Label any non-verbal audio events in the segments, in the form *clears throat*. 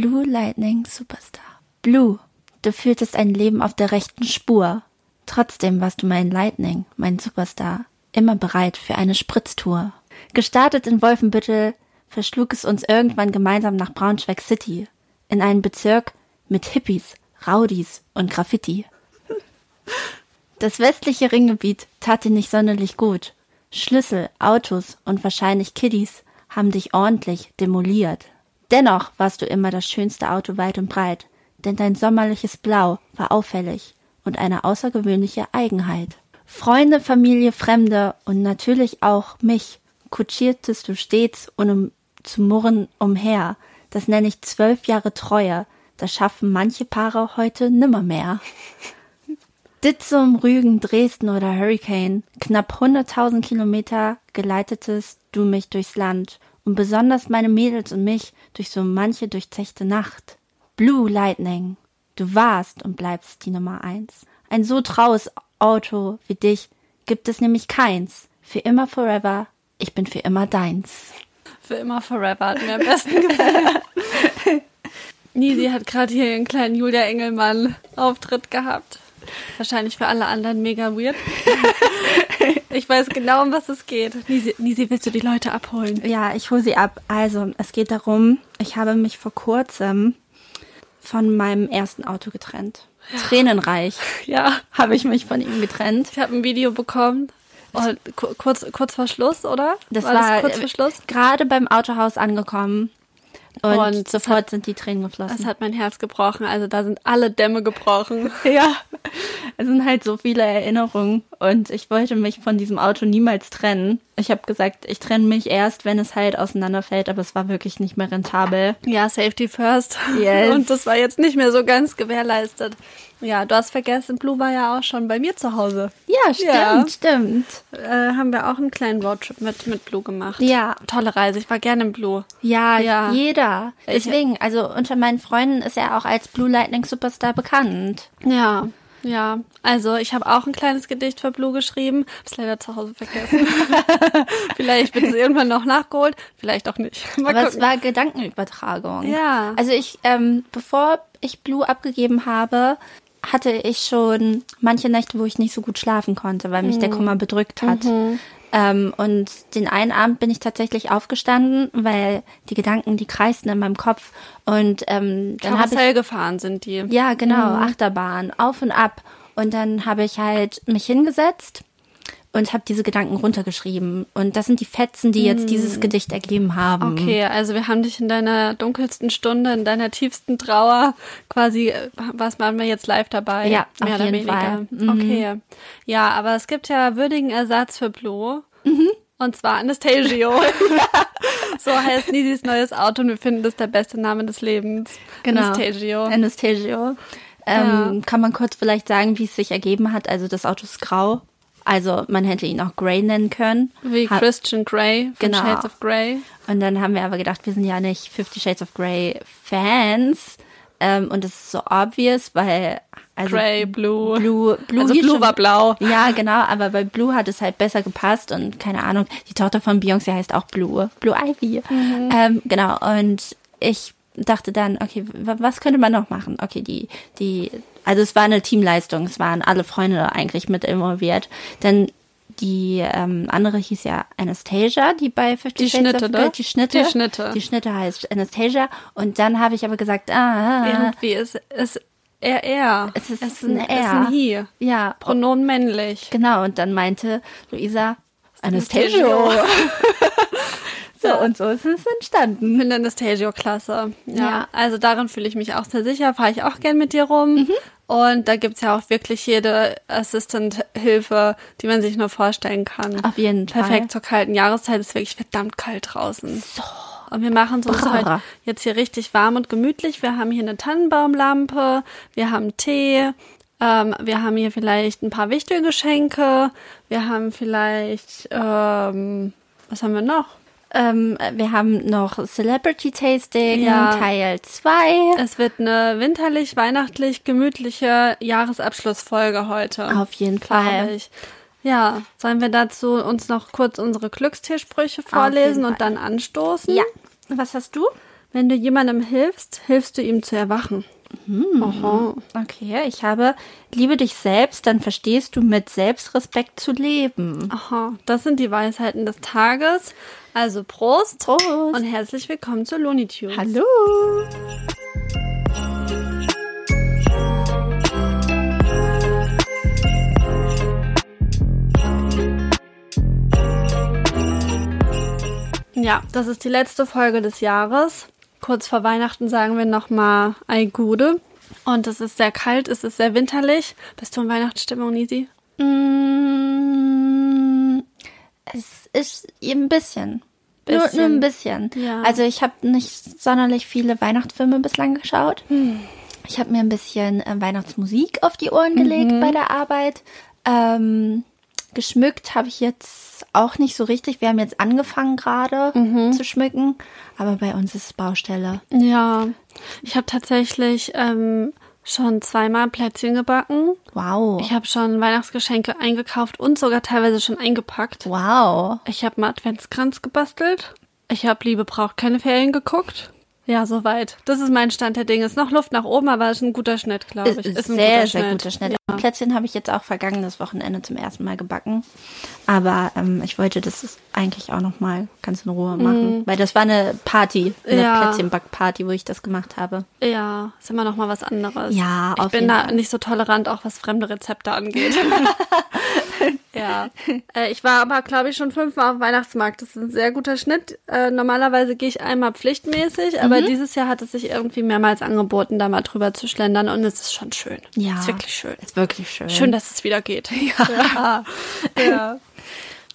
Blue Lightning Superstar. Blue, du führtest ein Leben auf der rechten Spur. Trotzdem warst du mein Lightning, mein Superstar, immer bereit für eine Spritztour. Gestartet in Wolfenbüttel, verschlug es uns irgendwann gemeinsam nach Braunschweig City, in einen Bezirk mit Hippies, Rowdies und Graffiti. Das westliche Ringgebiet tat dir nicht sonderlich gut. Schlüssel, Autos und wahrscheinlich Kiddies haben dich ordentlich demoliert. Dennoch warst du immer das schönste Auto weit und breit, denn dein sommerliches Blau war auffällig und eine außergewöhnliche Eigenheit. Freunde, Familie, Fremde und natürlich auch mich kutschiertest du stets, ohne zu murren, umher. Das nenne ich zwölf Jahre Treue. Das schaffen manche Paare heute nimmermehr. *laughs* Ditzum, Rügen, Dresden oder Hurricane, knapp 100.000 Kilometer geleitetest du mich durchs Land und besonders meine Mädels und mich durch so manche durchzechte Nacht. Blue Lightning, du warst und bleibst die Nummer eins. Ein so traues Auto wie dich gibt es nämlich keins. Für immer forever, ich bin für immer deins. Für immer forever hat mir am besten gefallen. *laughs* Nisi hat gerade hier einen kleinen Julia Engelmann Auftritt gehabt. Wahrscheinlich für alle anderen mega weird. *laughs* ich weiß genau, um was es geht. Nisi, Nisi, willst du die Leute abholen? Ja, ich hole sie ab. Also, es geht darum, ich habe mich vor kurzem von meinem ersten Auto getrennt. Ja. Tränenreich. *laughs* Ja. Habe ich mich von ihm getrennt. Ich habe ein Video bekommen. Oh, kurz, kurz vor Schluss, oder? Das war, war das kurz vor Schluss? Gerade beim Autohaus angekommen. Und, und sofort hat, sind die Tränen geflossen. Das hat mein Herz gebrochen. Also da sind alle Dämme gebrochen. *laughs* ja. Es sind halt so viele Erinnerungen. Und ich wollte mich von diesem Auto niemals trennen. Ich habe gesagt, ich trenne mich erst, wenn es halt auseinanderfällt, aber es war wirklich nicht mehr rentabel. Ja, Safety first. Yes. *laughs* Und das war jetzt nicht mehr so ganz gewährleistet. Ja, du hast vergessen, Blue war ja auch schon bei mir zu Hause. Ja, stimmt, ja. stimmt. Äh, haben wir auch einen kleinen Roadtrip mit, mit Blue gemacht. Ja. Tolle Reise, ich war gerne im Blue. Ja, ja. jeder. Deswegen, also unter meinen Freunden ist er auch als Blue Lightning Superstar bekannt. Ja. Ja, also ich habe auch ein kleines Gedicht für Blue geschrieben, hab's leider zu Hause vergessen. *laughs* vielleicht wird es irgendwann noch nachgeholt, vielleicht auch nicht. Mal Aber gucken. es war Gedankenübertragung. Ja. Also ich, ähm, bevor ich Blue abgegeben habe, hatte ich schon manche Nächte, wo ich nicht so gut schlafen konnte, weil mich mhm. der Kummer bedrückt hat. Mhm. Ähm, und den einen Abend bin ich tatsächlich aufgestanden, weil die Gedanken, die kreisten in meinem Kopf. Und ähm, dann habe ich gefahren sind die. Ja, genau, mhm. Achterbahn, auf und ab. Und dann habe ich halt mich hingesetzt und habe diese Gedanken runtergeschrieben. Und das sind die Fetzen, die jetzt dieses hm. Gedicht ergeben haben. Okay, also wir haben dich in deiner dunkelsten Stunde, in deiner tiefsten Trauer quasi, was waren wir jetzt live dabei? Ja, mehr auf oder jeden weniger. Fall. Mhm. Okay. Ja, aber es gibt ja würdigen Ersatz für Blue. Mhm. Und zwar Anastasio. *laughs* *laughs* so heißt Nisis neues Auto und wir finden das der beste Name des Lebens. Genau. Anastasio. Anastasio. Ähm, ja. Kann man kurz vielleicht sagen, wie es sich ergeben hat? Also das Auto ist grau. Also man hätte ihn auch Grey nennen können. Wie ha Christian Grey von genau. Shades of Grey. Und dann haben wir aber gedacht, wir sind ja nicht Fifty Shades of Grey Fans. Ähm, und das ist so obvious, weil also Grey, Blue. Blue, Blue, also Blue schon, war blau. Ja, genau, aber bei Blue hat es halt besser gepasst und keine Ahnung, die Tochter von Beyoncé heißt auch Blue. Blue Ivy. Mhm. Ähm, genau, und ich dachte dann, okay, was könnte man noch machen? Okay, die, die also es war eine Teamleistung, es waren alle Freunde eigentlich mit involviert. Denn die ähm, andere hieß ja Anastasia, die bei Fifty die Shades Schnitte, of Grey, die Schnitte, die Schnitte. Die Schnitte heißt Anastasia. Und dann habe ich aber gesagt, ah, irgendwie ist es er, er. Es ist, es ist ein er. Es ist ein he. Ja. Pronomen männlich. Genau. Und dann meinte Luisa, Anastasia. *laughs* So, und so ist es entstanden. Ich finde Anastasio klasse. Ja, ja. Also darin fühle ich mich auch sehr sicher. Fahre ich auch gern mit dir rum. Mhm. Und da gibt's ja auch wirklich jede Assistant-Hilfe, die man sich nur vorstellen kann. Auf jeden Fall. Perfekt zur kalten Jahreszeit. ist wirklich verdammt kalt draußen. So. Und wir machen es uns heute jetzt hier richtig warm und gemütlich. Wir haben hier eine Tannenbaumlampe, wir haben Tee, ähm, wir haben hier vielleicht ein paar Wichtelgeschenke, wir haben vielleicht, ähm, was haben wir noch? Ähm, wir haben noch Celebrity Tasting ja. Teil 2. Es wird eine winterlich, weihnachtlich, gemütliche Jahresabschlussfolge heute. Auf jeden Fall. Ich. Ja, sollen wir dazu uns noch kurz unsere Glückstiersprüche vorlesen und dann anstoßen? Ja. Was hast du? Wenn du jemandem hilfst, hilfst du ihm zu erwachen. Aha. Okay, ich habe Liebe dich selbst, dann verstehst du mit Selbstrespekt zu leben. Aha, das sind die Weisheiten des Tages. Also Prost, Prost. und herzlich willkommen zu Looney Tunes. Hallo. Ja, das ist die letzte Folge des Jahres. Kurz vor Weihnachten sagen wir nochmal Ei Gude. Und es ist sehr kalt, es ist sehr winterlich. Bist du in Weihnachtsstimmung, Nisi? Mm, es ist ein bisschen. Nur, Bisschen. nur ein bisschen. Ja. Also ich habe nicht sonderlich viele Weihnachtsfilme bislang geschaut. Hm. Ich habe mir ein bisschen äh, Weihnachtsmusik auf die Ohren gelegt Mhm. bei der Arbeit. Ähm, geschmückt habe ich jetzt auch nicht so richtig. Wir haben jetzt angefangen gerade Mhm. zu schmücken, aber bei uns ist es Baustelle. Ja, ich habe tatsächlich ähm, schon zweimal Plätzchen gebacken. Wow. Ich habe schon Weihnachtsgeschenke eingekauft und sogar teilweise schon eingepackt. wow. Ich habe einen Adventskranz gebastelt. Ich habe Liebe braucht keine Ferien geguckt. Ja, soweit. Das ist mein Stand der Dinge. Ist noch Luft nach oben, aber ist ein guter Schnitt, glaube ich. Ist, Ist ein sehr, guter sehr Schnitt. guter Schnitt. Ja. Plätzchen habe ich jetzt auch vergangenes Wochenende zum ersten Mal gebacken. Aber ähm, ich wollte das eigentlich auch noch mal ganz in Ruhe machen. Weil das war eine Party, eine. Ja. Plätzchenbackparty, wo ich das gemacht habe. Ja, ist immer noch mal was anderes. Ja, ich bin da Fall. nicht so tolerant, auch was fremde Rezepte angeht. *laughs* ja, äh, ich war aber, glaube ich, schon fünfmal auf dem Weihnachtsmarkt. Das ist ein sehr guter Schnitt. Äh, normalerweise gehe ich einmal pflichtmäßig, Mhm. aber dieses Jahr hat es sich irgendwie mehrmals angeboten, da mal drüber zu schlendern und es ist schon schön. Ja. ist wirklich schön. Ist wirklich schön. Schön, dass es wieder geht. *laughs* Ja. ja.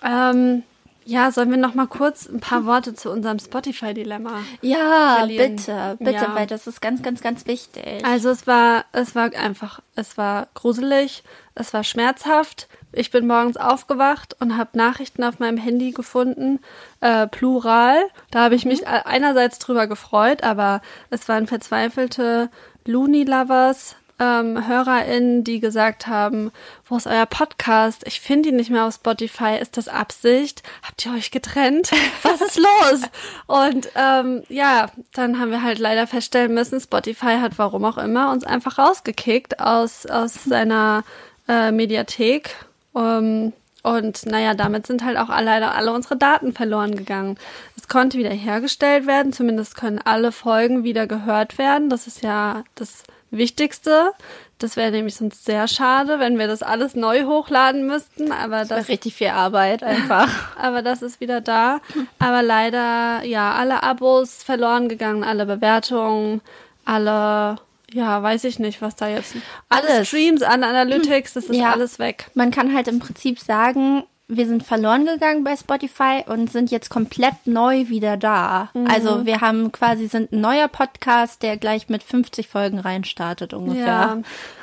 Ähm, ja, sollen wir noch mal kurz ein paar Worte zu unserem Spotify-Dilemma Ja, verlieren. bitte, bitte, Ja. weil das ist ganz, ganz, ganz wichtig. Also es war, es war einfach, es war gruselig, es war schmerzhaft. Ich bin morgens aufgewacht und habe Nachrichten auf meinem Handy gefunden, äh, plural. Da habe ich mich einerseits drüber gefreut, aber es waren verzweifelte Looney-Lovers, ähm, HörerInnen, die gesagt haben, wo ist euer Podcast? Ich finde ihn nicht mehr auf Spotify. Ist das Absicht? Habt ihr euch getrennt? *laughs* Was ist los? Und ähm, ja, dann haben wir halt leider feststellen müssen, Spotify hat warum auch immer uns einfach rausgekickt aus, aus *laughs* seiner äh, Mediathek. Ähm, und naja, damit sind halt auch leider alle unsere Daten verloren gegangen. Es konnte wieder hergestellt werden, zumindest können alle Folgen wieder gehört werden. Das ist ja das Wichtigste. Das wäre nämlich sonst sehr schade, wenn wir das alles neu hochladen müssten. Aber das das, richtig viel Arbeit einfach. *laughs* aber das ist wieder da. Aber leider, ja, alle Abos verloren gegangen, alle Bewertungen, alle, ja, weiß ich nicht, was da jetzt. Alle Alles. Streams, alle Analytics, das ist Ja. alles weg. Man kann halt im Prinzip sagen, wir sind verloren gegangen bei Spotify und sind jetzt komplett neu wieder da. Mhm. Also wir haben quasi sind ein neuer Podcast, der gleich mit 50 Folgen reinstartet ungefähr. Ja,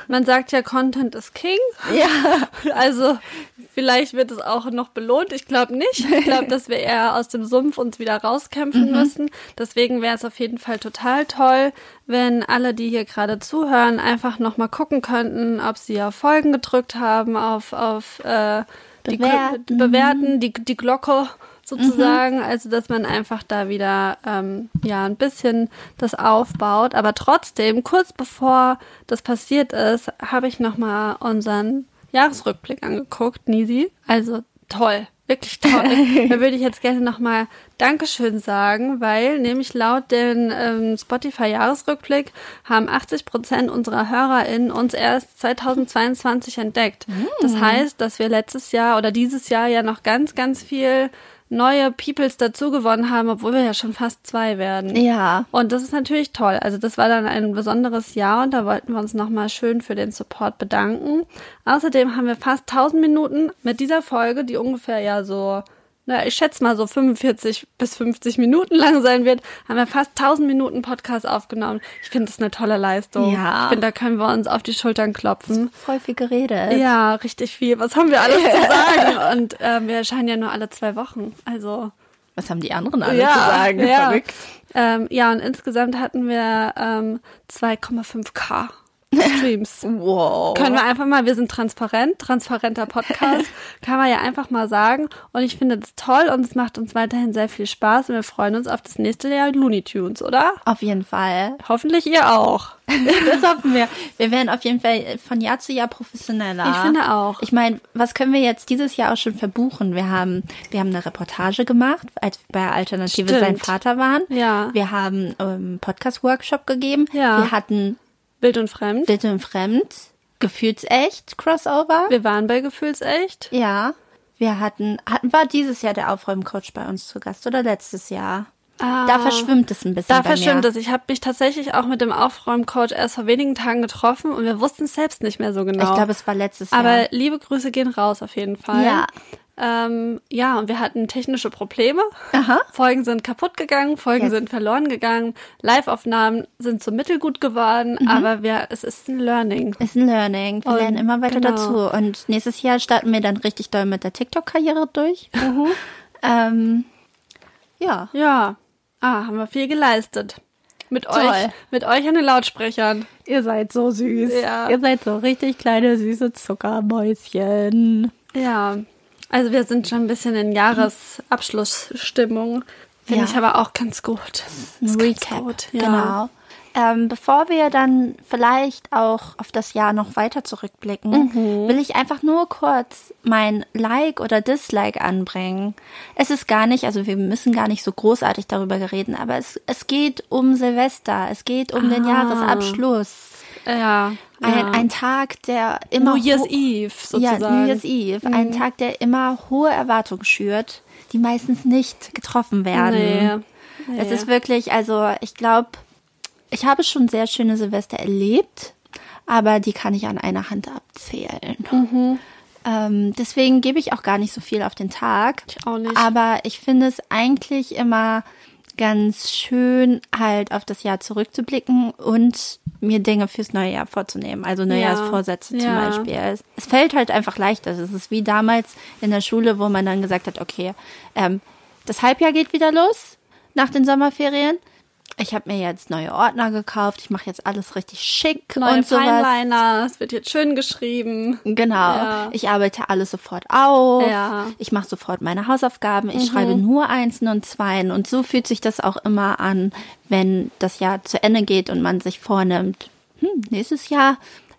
man sagt ja, Content ist King. Ja. *laughs* Also vielleicht wird es auch noch belohnt. Ich glaube nicht. Ich glaube, dass wir eher aus dem Sumpf uns wieder rauskämpfen müssen. Deswegen wäre es auf jeden Fall total toll, wenn alle, die hier gerade zuhören, einfach noch mal gucken könnten, ob sie auf Folgen gedrückt haben, auf auf äh, die Glo- Bewerten. bewerten, die die Glocke sozusagen, also dass man einfach da wieder ähm, ja ein bisschen das aufbaut, aber trotzdem kurz bevor das passiert ist, habe ich noch mal unseren Jahresrückblick angeguckt, Nisi. Also toll, wirklich toll. *laughs* da würde ich jetzt gerne noch mal Dankeschön sagen, weil nämlich laut den ähm, Spotify-Jahresrückblick haben 80 Prozent unserer HörerInnen uns erst 2022 entdeckt. Das heißt, dass wir letztes Jahr oder dieses Jahr ja noch ganz, ganz viel neue Peoples dazu gewonnen haben, obwohl wir ja schon fast zwei werden. Ja. Und das ist natürlich toll. Also das war dann ein besonderes Jahr und da wollten wir uns nochmal schön für den Support bedanken. Außerdem haben wir fast 1000 Minuten mit dieser Folge, die ungefähr ja so, na, ich schätze mal so 45 bis 50 Minuten lang sein wird, haben wir fast 1000 Minuten Podcast aufgenommen. Ich finde das eine tolle Leistung. Ja. Ich finde, da können wir uns auf die Schultern klopfen. Voll viel geredet. Ja, richtig viel. Was haben wir alles zu sagen? Und ähm, wir erscheinen ja nur alle zwei Wochen. Also Was haben die anderen alle zu sagen? Ja. Verrückt. Ähm, ja, und insgesamt hatten wir ähm, 2,5k Streams. *laughs* Wow. Können wir einfach mal, wir sind transparent, transparenter Podcast, *laughs* kann man ja einfach mal sagen. Und ich finde das toll und es macht uns weiterhin sehr viel Spaß und wir freuen uns auf das nächste Jahr Looney Tunes, oder? Auf jeden Fall. Hoffentlich ihr auch. *laughs* Das hoffen wir. Wir werden auf jeden Fall von Jahr zu Jahr professioneller. Ich finde auch. Ich meine, was können wir jetzt dieses Jahr auch schon verbuchen? Wir haben, wir haben eine Reportage gemacht, als wir bei Alternative Stimmt. sein Vater waren. Ja. Wir haben ähm, Podcast-Workshop gegeben. Ja. Wir hatten Wild und fremd. Wild und Fremd, Gefühlsecht, Crossover. Wir waren bei Gefühlsecht. ja. Wir hatten, hatten, war dieses Jahr der Aufräumcoach bei uns zu Gast oder letztes Jahr? Ah. Da verschwimmt es ein bisschen. Da verschwimmt es. Ich habe mich tatsächlich auch mit dem Aufräumcoach erst vor wenigen Tagen getroffen und wir wussten es selbst nicht mehr so genau. Ich glaube, es war letztes Jahr. Aber liebe Grüße gehen raus auf jeden Fall. Ja. Ähm, ja, und wir hatten technische Probleme. Aha. Folgen sind kaputt gegangen, Folgen Yes. sind verloren gegangen, Live-Aufnahmen sind so mittelgut geworden, Mhm. aber wir, es ist ein Learning. Ist ein Learning. Wir Und lernen immer weiter genau. dazu. Und nächstes Jahr starten wir dann richtig doll mit der TikTok-Karriere durch. *laughs* Mhm. ähm, ja. Ja, ah, haben wir viel geleistet. Mit Toll. euch, mit euch an den Lautsprechern. Ihr seid so süß. Ja. Ihr seid so richtig kleine, süße Zuckermäuschen. Ja, also wir sind schon ein bisschen in Jahresabschlussstimmung. Finde Ja. ich aber auch ganz gut. Recap. gut, ja. Genau. Ähm, bevor wir dann vielleicht auch auf das Jahr noch weiter zurückblicken, Mhm. will ich einfach nur kurz mein Like oder Dislike anbringen. Es ist gar nicht, also wir müssen gar nicht so großartig darüber reden, aber es, es geht um Silvester, es geht um den Ah. Jahresabschluss. Ja. Ein, ja. ein Tag, der immer New Year's Eve Ja, sozusagen. Mhm. New Year's Eve. Ein Tag, der immer hohe Erwartungen schürt, die meistens nicht getroffen werden. Nee. Es Nee. ist wirklich, also ich glaube, ich habe schon sehr schöne Silvester erlebt, aber die kann ich an einer Hand abzählen. Mhm. Ähm, deswegen gebe ich auch gar nicht so viel auf den Tag. Ich auch nicht. Aber ich finde es eigentlich immer ganz schön, halt auf das Jahr zurückzublicken und mir Dinge fürs neue Jahr vorzunehmen. Also Neujahrsvorsätze zum Ja. Beispiel. Es, es fällt halt einfach leichter. Es ist wie damals in der Schule, wo man dann gesagt hat, okay, ähm, das Halbjahr geht wieder los nach den Sommerferien. Ich habe mir jetzt neue Ordner gekauft. Ich mache jetzt alles richtig schick Neue und sowas. Fineliner, es wird jetzt schön geschrieben. Genau. Ja. Ich arbeite alles sofort auf. Ja. Mhm. Ich mache sofort meine Hausaufgaben. Ich schreibe nur Einsen und Zweien. Und so fühlt sich das auch immer an, wenn das Jahr zu Ende geht und man sich vornimmt, hm, nächstes Jahr,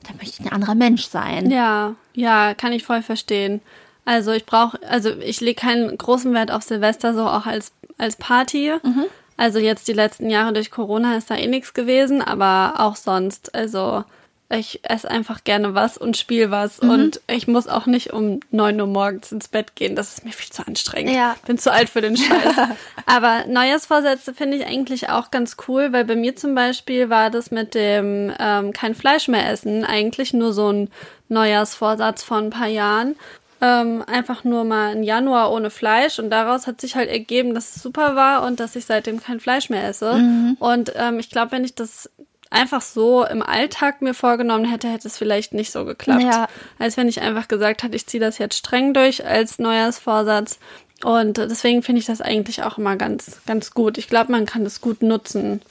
da möchte ich ein anderer Mensch sein. Ja, ja, kann ich voll verstehen. Also ich brauche, also ich lege keinen großen Wert auf Silvester so auch als als Party. Mhm. Also jetzt die letzten Jahre durch Corona ist da eh nichts gewesen, aber auch sonst. Also ich esse einfach gerne was und spiele was Mhm. und ich muss auch nicht um neun Uhr morgens ins Bett gehen. Das ist mir viel zu anstrengend. Ja. Bin zu alt für den Scheiß. *laughs* Aber Neujahrsvorsätze finde ich eigentlich auch ganz cool, weil bei mir zum Beispiel war das mit dem ähm, kein Fleisch mehr essen eigentlich nur so ein Neujahrsvorsatz von ein paar Jahren. Ähm, einfach nur mal ein Januar ohne Fleisch und daraus hat sich halt ergeben, dass es super war und dass ich seitdem kein Fleisch mehr esse. Und ähm, ich glaube, wenn ich das einfach so im Alltag mir vorgenommen hätte, hätte es vielleicht nicht so geklappt. Ja. Als wenn ich einfach gesagt hätte, ich ziehe das jetzt streng durch als Neujahrsvorsatz. Und deswegen finde ich das eigentlich auch immer ganz, ganz gut. Ich glaube, man kann das gut nutzen.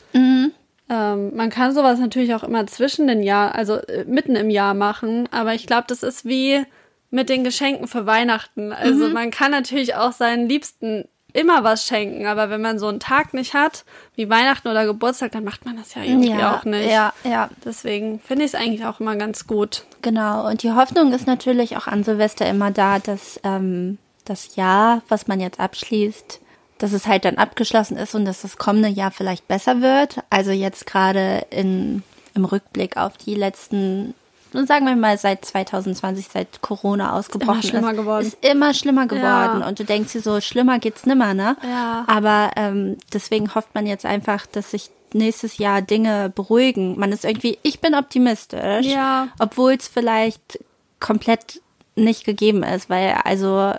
Ähm, man kann sowas natürlich auch immer zwischen den Jahr, also äh, mitten im Jahr machen, aber ich glaube, das ist wie mit den Geschenken für Weihnachten. Also man kann natürlich auch seinen Liebsten immer was schenken, aber wenn man so einen Tag nicht hat, wie Weihnachten oder Geburtstag, dann macht man das ja irgendwie ja, auch nicht. ja, ja, Deswegen finde ich es eigentlich auch immer ganz gut. genau. Und die Hoffnung ist natürlich auch an Silvester immer da, dass ähm, das Jahr, was man jetzt abschließt, dass es halt dann abgeschlossen ist und dass das kommende Jahr vielleicht besser wird. Also jetzt gerade in, im Rückblick auf die letzten, nun sagen wir mal seit 2020, seit Corona ausgebrochen schlimmer ist, ist immer schlimmer geworden. Ja. Und du denkst dir so, schlimmer geht's nimmer, ne? Ja. Aber ähm, deswegen hofft man jetzt einfach, dass sich nächstes Jahr Dinge beruhigen. Man ist irgendwie, ich bin optimistisch, Ja. obwohl es vielleicht komplett nicht gegeben ist, weil also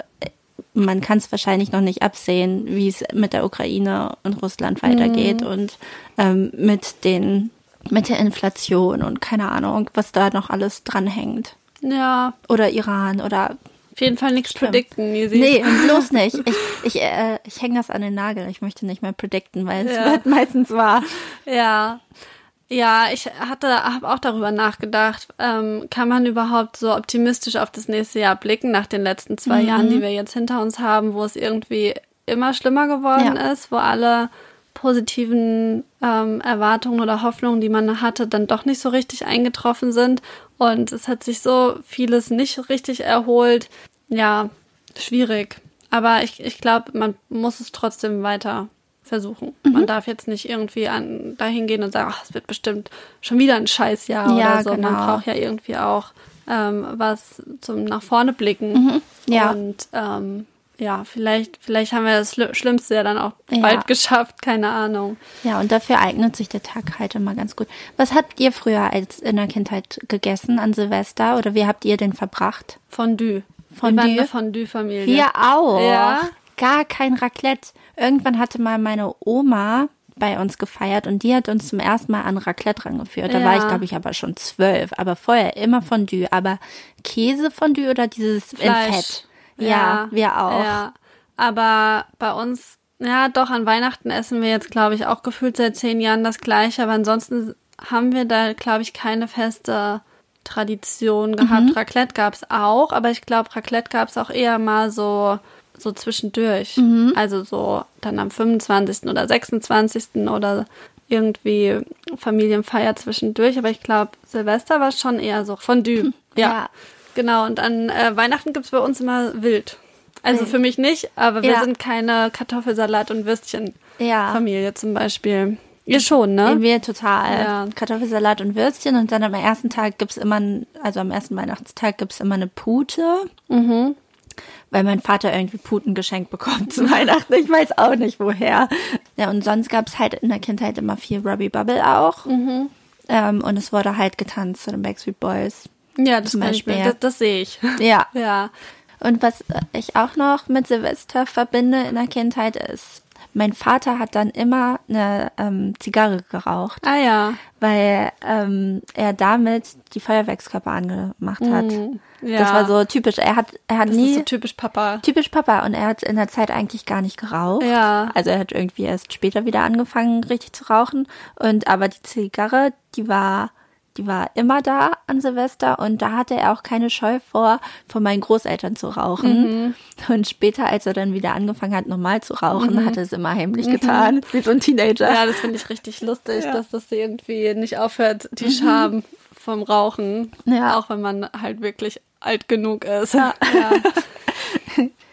man kann es wahrscheinlich noch nicht absehen, wie es mit der Ukraine und Russland weitergeht und ähm, mit den mit der Inflation und keine Ahnung, was da noch alles dranhängt. Ja, Oder Iran oder auf jeden Fall nichts predikten, Nisi. Nee, *laughs* bloß nicht. Ich, ich, äh, ich hänge das an den Nagel. Ich möchte nicht mehr predikten, weil es Ja. wird meistens wahr. Ja. Ja, ich hatte, habe auch darüber nachgedacht. Ähm, kann man überhaupt so optimistisch auf das nächste Jahr blicken nach den letzten zwei Mhm. Jahren, die wir jetzt hinter uns haben, wo es irgendwie immer schlimmer geworden Ja. ist, wo alle positiven ähm, Erwartungen oder Hoffnungen, die man hatte, dann doch nicht so richtig eingetroffen sind. Und es hat sich so vieles nicht richtig erholt. Ja, schwierig. Aber ich, ich glaube, man muss es trotzdem weiter versuchen. Mhm. Man darf jetzt nicht irgendwie an, dahin gehen und sagen, ach, es wird bestimmt schon wieder ein Scheißjahr Ja, oder so. Man genau. braucht ja irgendwie auch ähm, was zum nach vorne blicken. Mhm. Ja. Und ähm, ja, vielleicht, vielleicht haben wir das Schli- Schlimmste ja dann auch Ja. bald geschafft, keine Ahnung. Ja, und dafür eignet sich der Tag halt immer ganz gut. Was habt ihr früher als in der Kindheit gegessen an Silvester oder wie habt ihr den verbracht? Fondue. Fondue? Wir waren Fondue-Familie. Wir auch. Ja? Gar kein Raclette. Irgendwann hatte mal meine Oma bei uns gefeiert und die hat uns zum ersten Mal an Raclette rangeführt. Da Ja. war ich, glaube ich, aber schon zwölf. Aber vorher immer Fondue. Aber Käsefondue oder dieses in Fleisch. Fett? Ja, wir auch. Ja. Aber bei uns, ja, doch, an Weihnachten essen wir jetzt, glaube ich, auch gefühlt seit zehn Jahren das Gleiche. Aber ansonsten haben wir da, glaube ich, keine feste Tradition gehabt. Mhm. Raclette gab es auch, aber ich glaube, Raclette gab es auch eher mal so, so zwischendurch. Mhm. Also so dann am 25. oder 26. oder irgendwie Familienfeier zwischendurch. Aber ich glaube, Silvester war schon eher so Fondue. *laughs* Ja. Ja. Genau, und an äh, Weihnachten gibt's bei uns immer wild. Also für mich nicht, aber wir Ja. sind keine Kartoffelsalat- und Würstchen-Familie Ja. zum Beispiel. Ihr schon, ne? Wir total. Ja. Kartoffelsalat und Würstchen und dann am ersten Tag gibt's immer, ein- also am ersten Weihnachtstag gibt's immer eine Pute. Mhm. Weil mein Vater irgendwie Puten geschenkt bekommt zu Weihnachten. Ich weiß auch nicht woher. Ja, und sonst gab's halt in der Kindheit immer viel Robbie Bubble auch. Mhm. Ähm, und es wurde halt getanzt zu den Backstreet Boys. Ja, das, kann ich Beispiel. das, das sehe ich. *laughs* Ja. Ja. Und was ich auch noch mit Silvester verbinde in der Kindheit ist, mein Vater hat dann immer eine ähm, Zigarre geraucht. Ah ja. weil ähm, er damit die Feuerwerkskörper angemacht hat. Mhm. ja. Das war so typisch. Er hat, er hat Das nie ist so typisch Papa. typisch Papa und er hat in der Zeit eigentlich gar nicht geraucht. Ja. Also er hat irgendwie erst später wieder angefangen, richtig zu rauchen. Und aber die Zigarre, die war, die war immer da an Silvester und da hatte er auch keine Scheu vor, von meinen Großeltern zu rauchen. Mhm. Und später, als er dann wieder angefangen hat, normal zu rauchen, hat er es immer heimlich getan, wie so ein Teenager. Mhm. Ja, das finde ich richtig lustig, Ja. dass das irgendwie nicht aufhört, die Scham vom Rauchen. Ja. Auch wenn man halt wirklich alt genug ist. Ja. *laughs*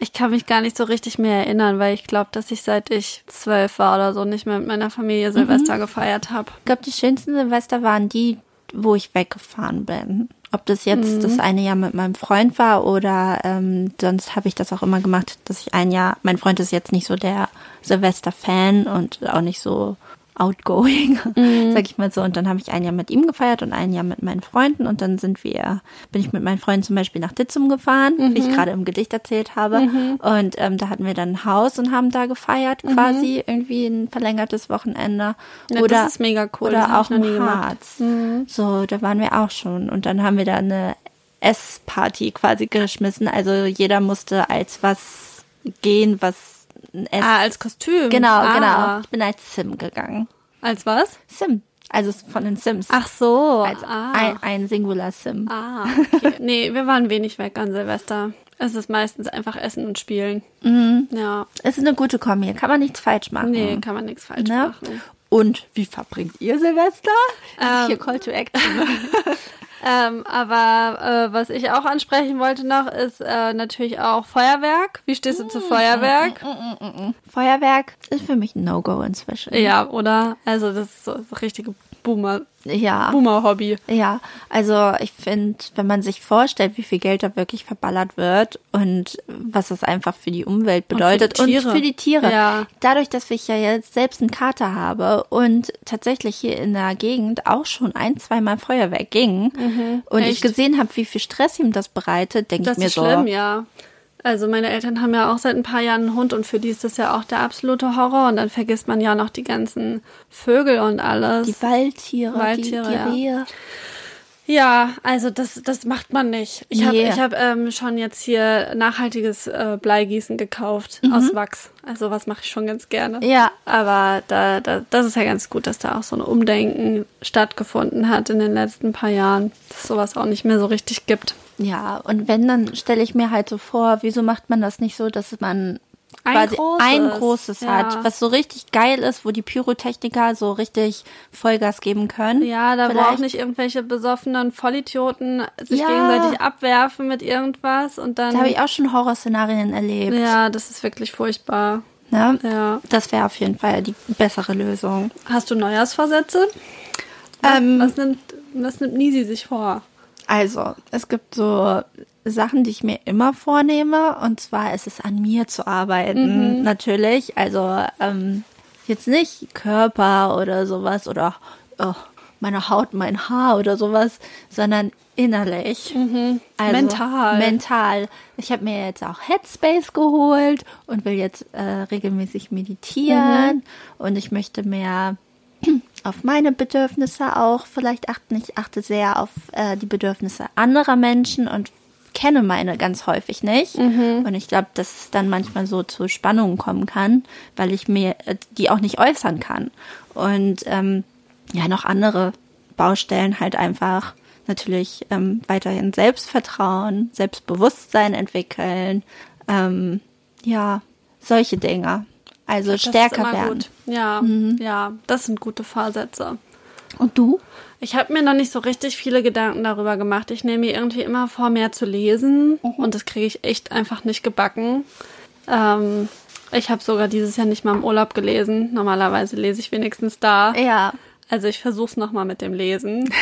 Ich kann mich gar nicht so richtig mehr erinnern, weil ich glaube, dass ich seit ich zwölf war oder so nicht mehr mit meiner Familie Silvester gefeiert habe. Ich glaube, die schönsten Silvester waren die, wo ich weggefahren bin. Ob das jetzt das eine Jahr mit meinem Freund war oder ähm, sonst habe ich das auch immer gemacht, dass ich ein Jahr, mein Freund ist jetzt nicht so der Silvester-Fan und auch nicht so outgoing, *laughs* sag ich mal so. Und dann habe ich ein Jahr mit ihm gefeiert und ein Jahr mit meinen Freunden und dann sind wir, bin ich mit meinen Freunden zum Beispiel nach Ditzum gefahren, wie ich gerade im Gedicht erzählt habe. Und ähm, da hatten wir dann ein Haus und haben da gefeiert quasi, irgendwie ein verlängertes Wochenende. Ja, oder das ist mega cool. oder auch im. Harz. So, da waren wir auch schon. Und dann haben wir da eine Essparty quasi geschmissen. Also jeder musste als was gehen, was Ess. Ah, als Kostüm. genau, ah. genau. Ich bin als Sim gegangen. Als was? Sim. Also von den Sims. Ach so. als ah. ein, ein Singular Sim. ah, okay. *laughs* nee, wir waren wenig weg an Silvester. Es ist meistens einfach Essen und Spielen. Mhm. Ja. Es ist eine gute Kombi. Kann man nichts falsch machen. Nee, kann man nichts falsch Ne? machen. Und wie verbringt ihr Silvester? Ähm. hier Call to Action. *laughs* Ähm, aber äh, was ich auch ansprechen wollte noch, ist äh, natürlich auch Feuerwerk. Wie stehst du zu Feuerwerk? Feuerwerk ist für mich ein No-Go inzwischen. Ja, oder? Also das ist so das richtige Boomer, Ja. Boomer-Hobby. Ja, also ich finde, wenn man sich vorstellt, wie viel Geld da wirklich verballert wird und was das einfach für die Umwelt für die bedeutet und Tiere. für die Tiere. Ja. Dadurch, dass ich ja jetzt selbst einen Kater habe und tatsächlich hier in der Gegend auch schon ein, zweimal Feuerwerk ging und ich Mhm. Echt? gesehen habe, wie viel Stress ihm das bereitet, denke ich Das mir ist so. schlimm, ja. Also meine Eltern haben ja auch seit ein paar Jahren einen Hund und für die ist das ja auch der absolute Horror und dann vergisst man ja noch die ganzen Vögel und alles. Die Waldtiere, Waldtiere, die, ja. die Rehe. Ja, also das, das macht man nicht. Ich habe ich hab, ähm, schon jetzt hier nachhaltiges äh, Bleigießen gekauft aus Wachs. Also was mache ich schon ganz gerne. Ja. Aber da, da, das ist ja ganz gut, dass da auch so ein Umdenken stattgefunden hat in den letzten paar Jahren, dass sowas auch nicht mehr so richtig gibt. Ja, und wenn, dann stelle ich mir halt so vor, wieso macht man das nicht so, dass man Ein quasi großes, ein großes ja. hat, was so richtig geil ist, wo die Pyrotechniker so richtig Vollgas geben können. Ja, da wo Vielleicht. auch nicht irgendwelche besoffenen Vollidioten sich Ja. gegenseitig abwerfen mit irgendwas und dann. Da habe ich auch schon Horrorszenarien erlebt. ja, das ist wirklich furchtbar. Ne? Ja. Das wäre auf jeden Fall die bessere Lösung. Hast du Neujahrsvorsätze? Was, Ähm, was nimmt, was nimmt Nisi sich vor? Also, es gibt so Sachen, die ich mir immer vornehme, und zwar ist es an mir zu arbeiten, natürlich. Also ähm, jetzt nicht Körper oder sowas oder oh, meine Haut, mein Haar oder sowas, sondern innerlich. Also, Mental. Mental. Ich habe mir jetzt auch Headspace geholt und will jetzt äh, regelmäßig meditieren und ich möchte mehr *clears throat* auf meine Bedürfnisse auch vielleicht achten. Ich achte sehr auf äh, die Bedürfnisse anderer Menschen und kenne meine ganz häufig nicht. Und ich glaube, dass es dann manchmal so zu Spannungen kommen kann, weil ich mir äh, die auch nicht äußern kann. Und ähm, ja, noch andere Baustellen halt einfach natürlich ähm, weiterhin Selbstvertrauen, Selbstbewusstsein entwickeln. Ähm, ja, solche Dinge. Also Das stärker werden. Gut. Ja, ja, das sind gute Vorsätze. Und du? Ich habe mir noch nicht so richtig viele Gedanken darüber gemacht. Ich nehme mir irgendwie immer vor, mehr zu lesen und das kriege ich echt einfach nicht gebacken. Ähm, ich habe sogar dieses Jahr nicht mal im Urlaub gelesen. Normalerweise lese ich wenigstens da. Ja. Also ich versuche es nochmal mit dem Lesen.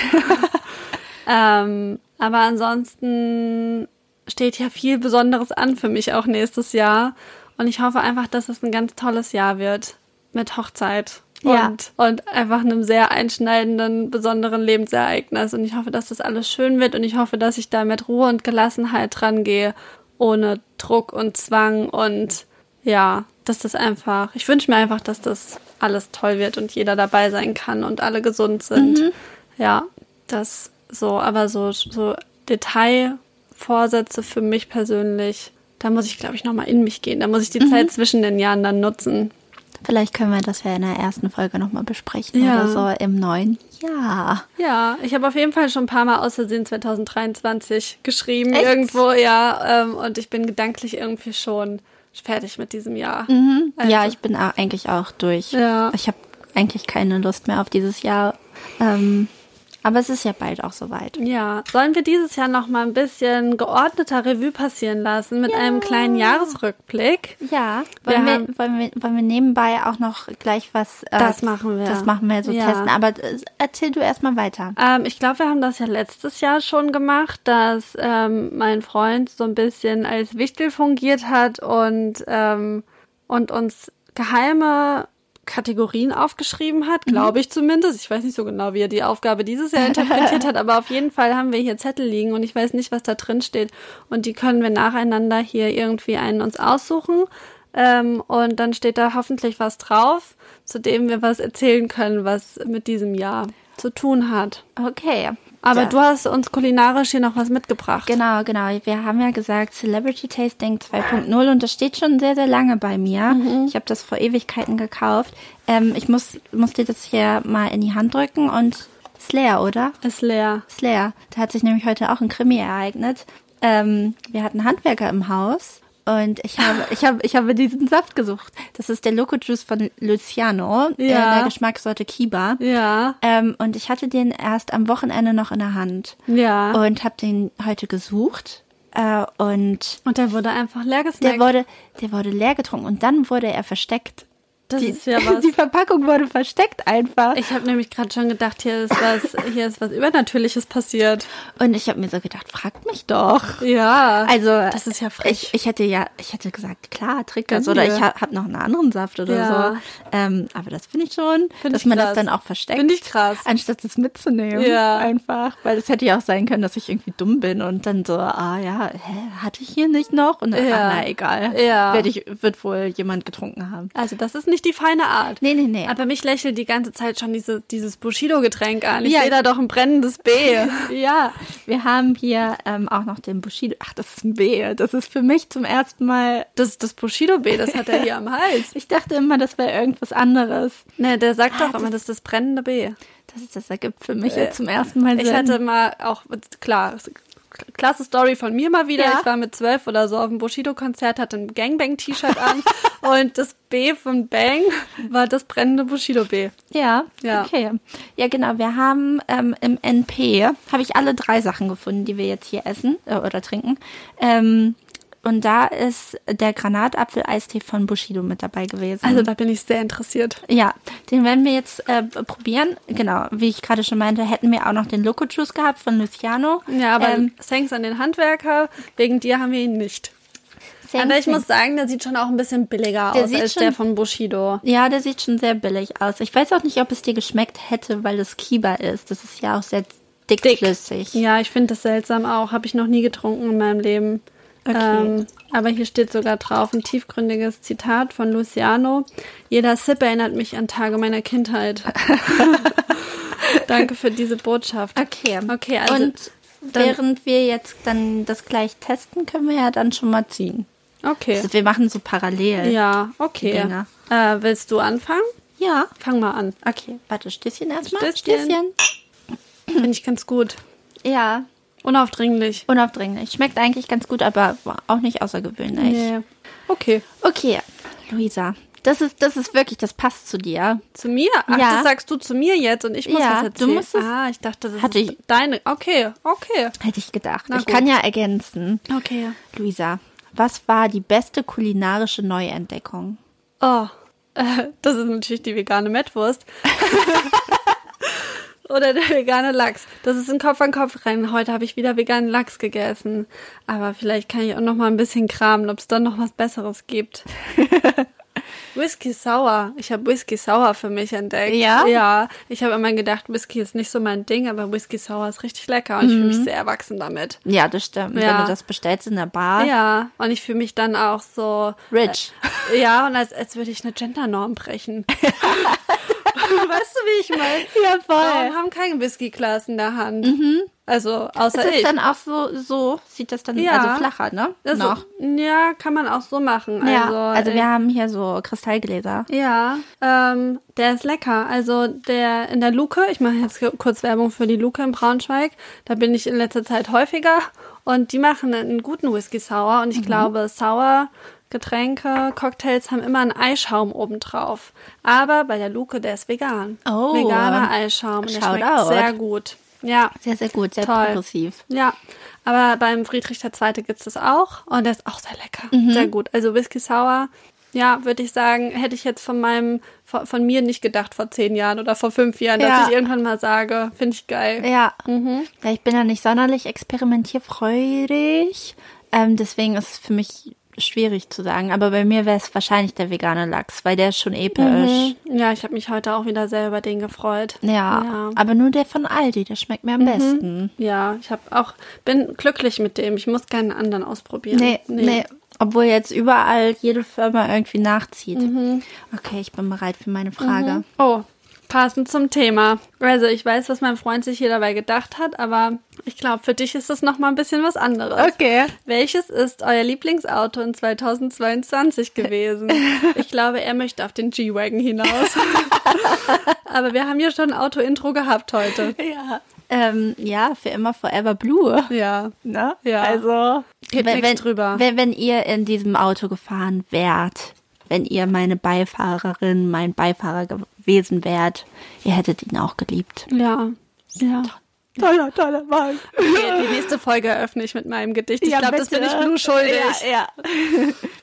*laughs* ähm, aber ansonsten steht ja viel Besonderes an für mich auch nächstes Jahr. Und ich hoffe einfach, dass es ein ganz tolles Jahr wird mit Hochzeit. Ja. Und, und einfach einem sehr einschneidenden, besonderen Lebensereignis. Und ich hoffe, dass das alles schön wird und ich hoffe, dass ich da mit Ruhe und Gelassenheit dran gehe, ohne Druck und Zwang und ja, dass das einfach, ich wünsche mir einfach, dass das alles toll wird und jeder dabei sein kann und alle gesund sind. Ja, das so, aber so, so Detailvorsätze für mich persönlich, da muss ich, glaube ich, nochmal in mich gehen. Da muss ich die Zeit zwischen den Jahren dann nutzen. Vielleicht können wir das ja in der ersten Folge nochmal besprechen Ja. oder so im neuen Jahr. Ja, ich habe auf jeden Fall schon ein paar Mal aus Versehen 2023 geschrieben Echt? irgendwo, ja. Ähm, und ich bin gedanklich irgendwie schon fertig mit diesem Jahr. Also- ja, ich bin eigentlich auch durch. Ja. Ich habe eigentlich keine Lust mehr auf dieses Jahr. Ähm, aber es ist ja bald auch soweit. Ja, sollen wir dieses Jahr noch mal ein bisschen geordneter Revue passieren lassen mit einem kleinen Jahresrückblick? Ja, Wir wollen wir, haben- wollen, wir, wollen wir nebenbei auch noch gleich was. Äh, Das machen wir. Das machen wir so Ja. testen. Aber äh, erzähl du erstmal weiter. Ähm, ich glaube, wir haben das ja letztes Jahr schon gemacht, dass ähm, mein Freund so ein bisschen als Wichtel fungiert hat und, ähm, und uns geheime Kategorien aufgeschrieben hat, glaube ich zumindest. Ich weiß nicht so genau, wie er die Aufgabe dieses Jahr interpretiert *laughs* hat, aber auf jeden Fall haben wir hier Zettel liegen und ich weiß nicht, was da drin steht. Und die können wir nacheinander hier irgendwie einen uns aussuchen. Ähm, und dann steht da hoffentlich was drauf, zu dem wir was erzählen können, was mit diesem Jahr zu tun hat. Okay. Aber Ja. du hast uns kulinarisch hier noch was mitgebracht. Genau, genau. Wir haben ja gesagt Celebrity Tasting 2.0 und das steht schon sehr, sehr lange bei mir. Ich habe das vor Ewigkeiten gekauft. Ähm, ich muss, muss dir das hier mal in die Hand drücken und ist leer, oder? Ist leer. Ist leer. Da hat sich nämlich heute auch ein Krimi ereignet. Ähm, wir hatten Handwerker im Haus und ich habe, ich habe, ich habe diesen Saft gesucht. Das ist der Loco Juice von Luciano, äh, Ja. der Geschmackssorte Kiba. Ja. Ähm, und ich hatte den erst am Wochenende noch in der Hand Ja. und habe den heute gesucht äh, und Und der wurde einfach leer der gesnackt. wurde, der wurde leer getrunken und dann wurde er versteckt. Das die, ist ja *laughs* was. Die Verpackung wurde versteckt einfach. Ich habe nämlich gerade schon gedacht, hier ist was, hier ist was Übernatürliches passiert. und ich habe mir so gedacht, fragt mich doch. Ja. Also das ist ja frech. Ich, ich hätte ja, ich hätte gesagt, klar, Gönn das oder ich habe hab noch einen anderen Saft oder Ja. so. Ähm, aber das finde ich schon, Find dass ich man krass. das dann auch versteckt. Finde ich krass. Anstatt es mitzunehmen. Ja. Einfach. Weil es hätte ja auch sein können, dass ich irgendwie dumm bin und dann so, ah ja, hä, hatte ich hier nicht noch? Und dann, Ja. ach, na egal. Ja. Werd ich, wird wohl jemand getrunken haben. Also das ist nicht nicht die feine Art. Nee, nee, nee. Aber mich lächelt die ganze Zeit schon diese, dieses Bushido-Getränk an. Ich Ja. sehe da doch ein brennendes B. *laughs* Ja, wir haben hier ähm, auch noch den Bushido. Ach, das ist ein B. Das ist für mich zum ersten Mal. Das ist das Bushido-B, das hat er hier am Hals. *laughs* Ich dachte immer, das wäre irgendwas anderes. Ne, der sagt Ah, doch immer, das ist das brennende B. Das, ist, das ergibt für mich jetzt zum ersten Mal Sinn. Ich hatte mal auch, klar, klasse Story von mir mal wieder. Ja. Ich war mit zwölf oder so auf dem Bushido-Konzert, hatte ein Gangbang-T-Shirt an *laughs* und das B von Bang war das brennende Bushido-B. Ja, Ja. okay. Ja, genau. Wir haben ähm, im NP, habe ich alle drei Sachen gefunden, die wir jetzt hier essen äh, oder trinken. Ähm, und da ist der Granatapfel-Eistee von Bushido mit dabei gewesen. Also da bin ich sehr interessiert. ja, den werden wir jetzt äh, probieren. Genau, wie ich gerade schon meinte, hätten wir auch noch den Loco Juice gehabt von Luciano. Ja, aber ähm, thanks an den Handwerker, wegen dir haben wir ihn nicht. thanks, aber ich muss thanks. sagen, der sieht schon auch ein bisschen billiger Der aus als schon- der von Bushido. Ja, der sieht schon sehr billig aus. Ich weiß auch nicht, ob es dir geschmeckt hätte, weil es Kiba ist. Das ist ja auch sehr dickflüssig. Ja, ich finde das seltsam auch. Habe ich noch nie getrunken in meinem Leben. Okay. Ähm, aber hier steht sogar drauf ein tiefgründiges Zitat von Luciano. Jeder Sip erinnert mich an Tage meiner Kindheit. *laughs* Danke für diese Botschaft. Okay. Okay, also Und während wir jetzt dann das gleich testen, können wir ja dann schon mal ziehen. Okay. Also wir machen so parallel. Ja, okay. Äh, willst du anfangen? Ja. Fang mal an. Okay. Warte, Stößchen erstmal. Stößchen. Finde ich ganz gut. Ja. Unaufdringlich. Unaufdringlich. Schmeckt eigentlich ganz gut, aber auch nicht außergewöhnlich. Nee. Okay. Okay. Luisa, das ist, das ist wirklich, das passt zu dir. Zu mir? Ach, Ja. das sagst du zu mir jetzt und ich muss Ja, was du erzählen. musst es- ah, ich dachte, das Hatte ist ich- deine. Okay, okay. Hätte ich gedacht. Na ich gut. kann ja ergänzen. Okay. Luisa, was war die beste kulinarische Neuentdeckung? Oh, äh, *laughs* das ist natürlich die vegane Mettwurst. *laughs* Oder der vegane Lachs. Das ist ein Kopf an Kopf rennen. Heute habe ich wieder veganen Lachs gegessen. Aber vielleicht kann ich auch noch mal ein bisschen kramen, ob es dann noch was Besseres gibt. *laughs* Whisky Sour. Ich habe Whisky Sour für mich entdeckt. Ja? Ja. Ich habe immer gedacht, Whisky ist nicht so mein Ding, aber Whisky Sour ist richtig lecker und ich Mhm. fühle mich sehr erwachsen damit. Ja, das stimmt. Ja. Wenn du das bestellst in der Bar. Ja, und ich fühle mich dann auch so Rich. Äh, ja, und als, als würde ich eine Gendernorm brechen. *laughs* weißt du, wie ich meine? Ja, Frauen haben keine Whisky-Glas in der Hand. Also, außer Das ist ich. dann auch so, so sieht das dann, Ja. also flacher, ne? Also, Noch. Ja, kann man auch so machen. Ja, Also, also wir haben hier so Kristallgläser. ja, ähm, der ist lecker. Also der in der Luke, ich mache jetzt kurz Werbung für die Luke in Braunschweig, da bin ich in letzter Zeit häufiger und die machen einen guten Whisky Sour Mhm. und ich glaube, Sour Getränke, Cocktails haben immer einen Eischaum obendrauf. Aber bei der Luke, der ist vegan. Oh. Veganer Eischaum. Und der schmeckt Shoutout. sehr gut. Ja. Sehr, sehr gut, sehr Toll. progressiv. Ja, aber beim Friedrich II. gibt's das auch und der ist auch sehr lecker. Mhm. Sehr gut. Also Whisky Sour, ja, würde ich sagen, hätte ich jetzt von meinem, von, von mir nicht gedacht vor zehn Jahren oder vor fünf Jahren, Ja. dass ich irgendwann mal sage, finde ich geil. Ja. Mhm. ja, ich bin ja nicht sonderlich experimentierfreudig. Ähm, deswegen ist es für mich schwierig zu sagen. Aber bei mir wäre es wahrscheinlich der vegane Lachs, weil der ist schon episch. Mhm. Ja, ich habe mich heute auch wieder sehr über den gefreut. Ja, Ja. aber nur der von Aldi, der schmeckt mir am besten. Ja, ich habe auch bin glücklich mit dem. Ich muss keinen anderen ausprobieren. Nee, nee, Obwohl jetzt überall jede Firma irgendwie nachzieht. Mhm. Okay, ich bin bereit für meine Frage. Oh, passend zum Thema. Also ich weiß, was mein Freund sich hier dabei gedacht hat, aber ich glaube, für dich ist das noch mal ein bisschen was anderes. Okay. Welches ist euer Lieblingsauto in 2022 gewesen? *laughs* Ich glaube, er möchte auf den G-Wagon hinaus. *laughs* aber wir haben ja schon ein Auto-Intro gehabt heute. Ja. Ähm, ja, für immer Forever Blue. Ja. Ne? Ja. Also, Geht wenn, wenn, drüber. Wenn, wenn ihr in diesem Auto gefahren wärt, wenn ihr meine Beifahrerin, mein Beifahrer gewesen wärt, ihr hättet ihn auch geliebt. Ja. Ja. Toller, toller Wagen. Okay, die nächste Folge eröffne ich mit meinem Gedicht. Ich glaube, das bin ich Blue schuldig. Ja, ja.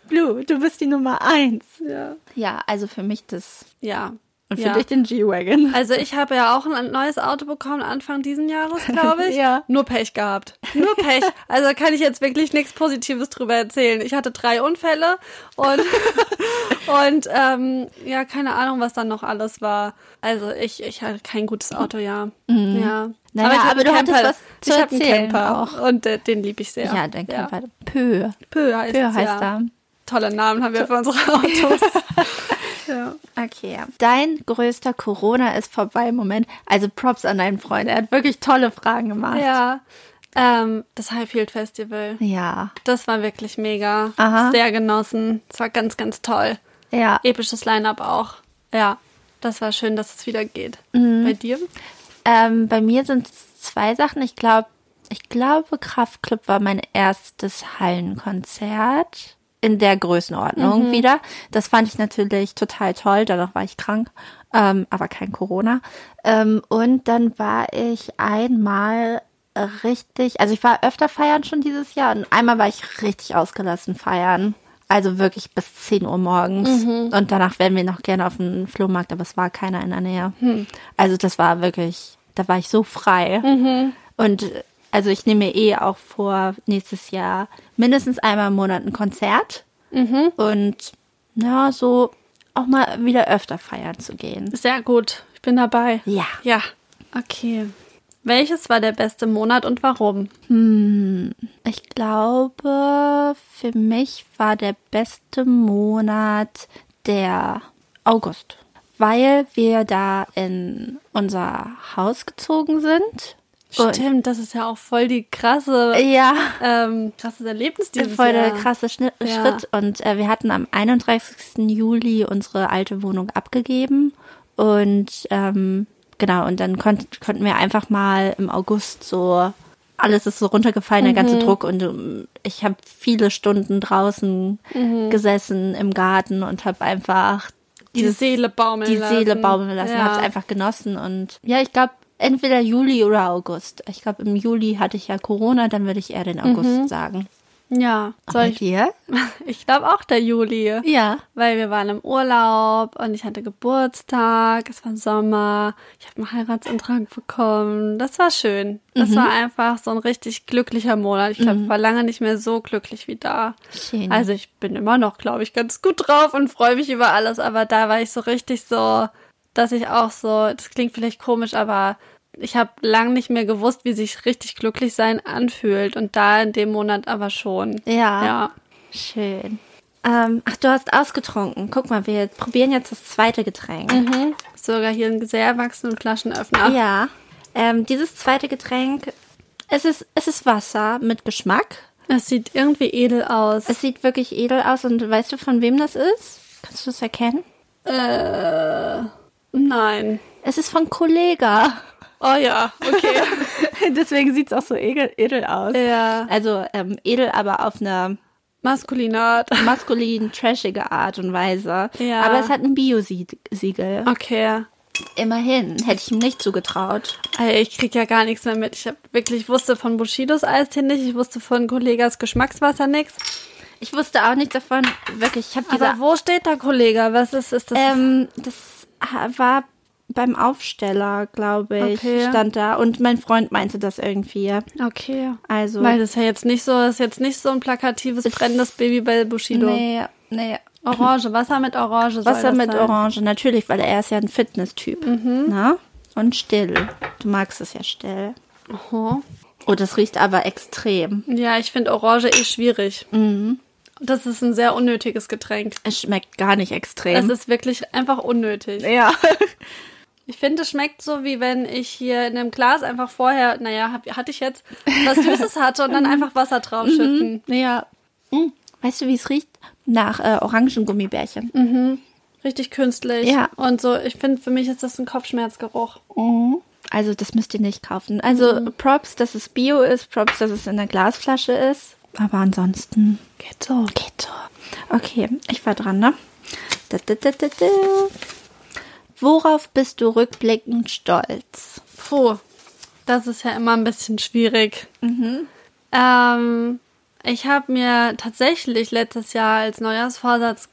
Blue, du bist die Nummer eins. Ja. Ja, also für mich das. ja. Und für ja. dich den G-Wagon. Also ich habe ja auch ein neues Auto bekommen Anfang diesen Jahres, glaube *laughs* ich. Ja. Nur Pech gehabt. Nur Pech. Also kann ich jetzt wirklich nichts Positives drüber erzählen. Ich hatte drei Unfälle und *laughs* und ähm, ja, keine Ahnung, was dann noch alles war. Also ich ich hatte kein gutes Auto, ja. Ja. Mhm. Naja, ich hab aber einen du hattest Camper. was zu ich erzählen Camper auch. und äh, den liebe ich sehr. Ja, dein Camper. Pö. Pö heißt, Pö heißt ja. er. Tolle Namen haben wir für unsere Autos. *laughs* Ja. Okay. Dein größter Corona ist vorbei Moment. Also Props an deinen Freund. Er hat wirklich tolle Fragen gemacht. Ja. Ähm, das Highfield Festival. Ja. Das war wirklich mega. Aha. Sehr genossen. Es war ganz, ganz toll. Ja. Episches Line-Up auch. Ja. Das war schön, dass es wieder geht. Mhm. Bei dir? Ähm, bei mir sind es zwei Sachen. Ich glaube, ich glaube, Kraftclub war mein erstes Hallenkonzert in der Größenordnung wieder. Das fand ich natürlich total toll. Danach war ich krank, ähm, aber kein Corona. Ähm, und dann war ich einmal richtig, also ich war öfter feiern schon dieses Jahr und einmal war ich richtig ausgelassen feiern. Also wirklich bis 10 Uhr morgens. Und danach wären wir noch gerne auf den Flohmarkt, aber es war keiner in der Nähe. Also das war wirklich, da war ich so frei. Und äh, also ich nehme mir eh auch vor, nächstes Jahr mindestens einmal im Monat ein Konzert. Und ja, so auch mal wieder öfter feiern zu gehen. Sehr gut. Ich bin dabei. Ja. Ja. Okay. Welches war der beste Monat und warum? Ich glaube, für mich war der beste Monat der August, weil wir da in unser Haus gezogen sind. Stimmt, das ist ja auch voll die krasse, Ja, ähm, krasses Erlebnis dieses voll der Jahr. krasse Schnitt, Ja. Schritt. Und äh, wir hatten am 31. Juli unsere alte Wohnung abgegeben. Und ähm, genau, und dann konnt, konnten wir einfach mal im August so, alles ist so runtergefallen, der Mhm. ganze Druck. Und ähm, ich habe viele Stunden draußen Mhm. gesessen im Garten und habe einfach Die dieses- Seele baumeln die lassen. Seele baumeln lassen, Ja. habe es einfach genossen. Und ja, ich glaube, entweder Juli oder August. Ich glaube, im Juli hatte ich ja Corona, dann würde ich eher den August Mhm. sagen. Ja, soll ich? dir? *laughs* Ich glaube auch der Juli. Ja. Weil wir waren im Urlaub und ich hatte Geburtstag, es war Sommer, ich habe einen Heiratsantrag bekommen. Das war schön. Das Mhm. war einfach so ein richtig glücklicher Monat. Ich glaube, ich war lange nicht mehr so glücklich wie da. Schön. Also ich bin immer noch, glaube ich, ganz gut drauf und freue mich über alles, aber da war ich so richtig so, dass ich auch so, das klingt vielleicht komisch, aber ich habe lang nicht mehr gewusst, wie sich richtig glücklich sein anfühlt und da in dem Monat aber schon. Ja. Ja. Schön. Ähm, ach, du hast ausgetrunken. Guck mal, wir probieren jetzt das zweite Getränk. Mhm. Sogar hier einen sehr erwachsenen Flaschenöffner. Ja. Ähm, dieses zweite Getränk, es ist, es ist Wasser mit Geschmack. Es sieht irgendwie edel aus. Es sieht wirklich edel aus und weißt du, von wem das ist? Kannst du das erkennen? Nein. Es ist von Kollega. Oh ja, okay. *laughs* Deswegen sieht es auch so edel, edel aus. ja. Also ähm, edel, aber auf eine Maskulinat. *laughs* maskulin, trashige Art und Weise. Ja. Aber es hat ein Bio-Siegel. Okay. Immerhin. Hätte ich ihm nicht zugetraut. Ey, ich krieg ja gar nichts mehr mit. Ich hab wirklich, ich wusste von Bushidos Eistee nicht, ich wusste von Kollegas Geschmackswasser nichts. Ich wusste auch nichts davon. Wirklich, ich habe diese Aber wo steht da Kollega? Was ist, ist das? Ähm, das war beim Aufsteller, glaube ich, Okay. stand da. Und mein Freund meinte das irgendwie. okay. Also, Weil das ist ja jetzt nicht so, das ist jetzt nicht so ein plakatives brennendes Baby bei Bushido. nee, nee. Orange, Wasser mit Orange. Wasser mit sein. Orange, natürlich, weil er ist ja ein Fitness-Typ. Mhm. Na? Und still. Du magst es ja still. Oh. Oh, das riecht aber extrem. Ja, ich finde Orange eh schwierig. Das ist ein sehr unnötiges Getränk. Es schmeckt gar nicht Es extrem. ist wirklich einfach unnötig. ja. *laughs* Ich finde, es schmeckt so, wie wenn ich hier in einem Glas einfach vorher, naja, hab, hatte ich jetzt, was Süßes hatte und dann einfach Wasser draufschütten. ja. Hm. Weißt du, wie es riecht? Nach äh, Orangengummibärchen. Richtig künstlich. Ja. Und so, ich finde, für mich ist das ein Kopfschmerzgeruch. Also das müsst ihr nicht kaufen. Also Props, dass es Bio ist, Props, dass es in der Glasflasche ist. Aber ansonsten Geht so. geht so. Okay, ich war dran, ne? Da, da, da, da, da. Worauf bist du rückblickend stolz? Puh, das ist ja immer ein bisschen schwierig. Ähm, ich habe mir tatsächlich letztes Jahr als Neujahrsvorsatz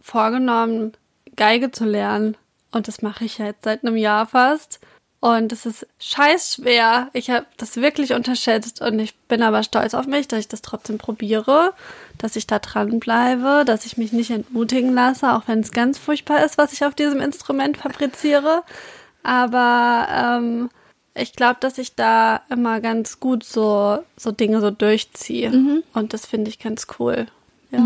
vorgenommen, Geige zu lernen. Und das mache ich jetzt seit einem Jahr fast. Und es ist scheiß schwer. Ich habe das wirklich unterschätzt und ich bin aber stolz auf mich, dass ich das trotzdem probiere, dass ich da dranbleibe, dass ich mich nicht entmutigen lasse, auch wenn es ganz furchtbar ist, was ich auf diesem Instrument fabriziere. Aber ähm, ich glaube, dass ich da immer ganz gut so, so Dinge so durchziehe. Und das finde ich ganz cool. Ja.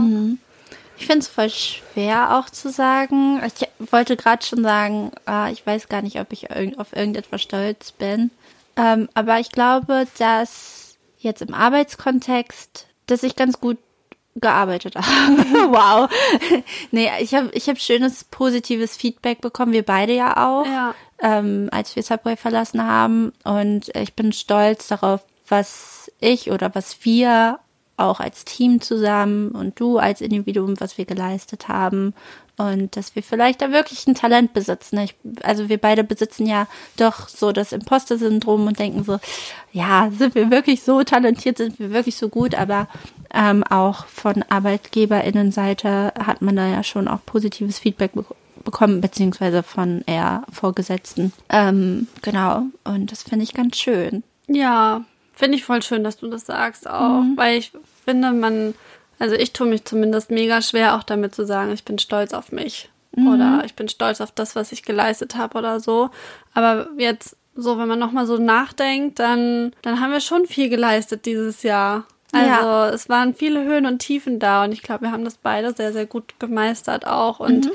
Ich finde es voll schwer auch zu sagen. Ich wollte gerade schon sagen, äh, ich weiß gar nicht, ob ich irg auf irgendetwas stolz bin. Ähm, aber ich glaube, dass jetzt im Arbeitskontext, dass ich ganz gut gearbeitet habe. *laughs* wow. nee, ich habe ich hab schönes positives Feedback bekommen, wir beide ja auch, Ja. ähm, als wir Subway verlassen haben. Und ich bin stolz darauf, was ich oder was wir auch als Team zusammen und du als Individuum, was wir geleistet haben. Und dass wir vielleicht da wirklich ein Talent besitzen. Ich, also wir beide besitzen ja doch so das Imposter-Syndrom und denken so, ja, sind wir wirklich so talentiert, sind wir wirklich so gut, aber ähm, auch von ArbeitgeberInnenseite hat man da ja schon auch positives Feedback be bekommen, beziehungsweise von eher Vorgesetzten. Ähm, genau, und das finde ich ganz schön. Ja, finde ich voll schön, dass du das sagst auch, weil ich finde, man, also ich tue mich zumindest mega schwer auch damit zu sagen, ich bin stolz auf mich oder ich bin stolz auf das, was ich geleistet habe oder so. Aber jetzt so, wenn man nochmal so nachdenkt, dann, dann haben wir schon viel geleistet dieses Jahr. Also Ja. es waren viele Höhen und Tiefen da und ich glaube, wir haben das beide sehr, sehr gut gemeistert auch und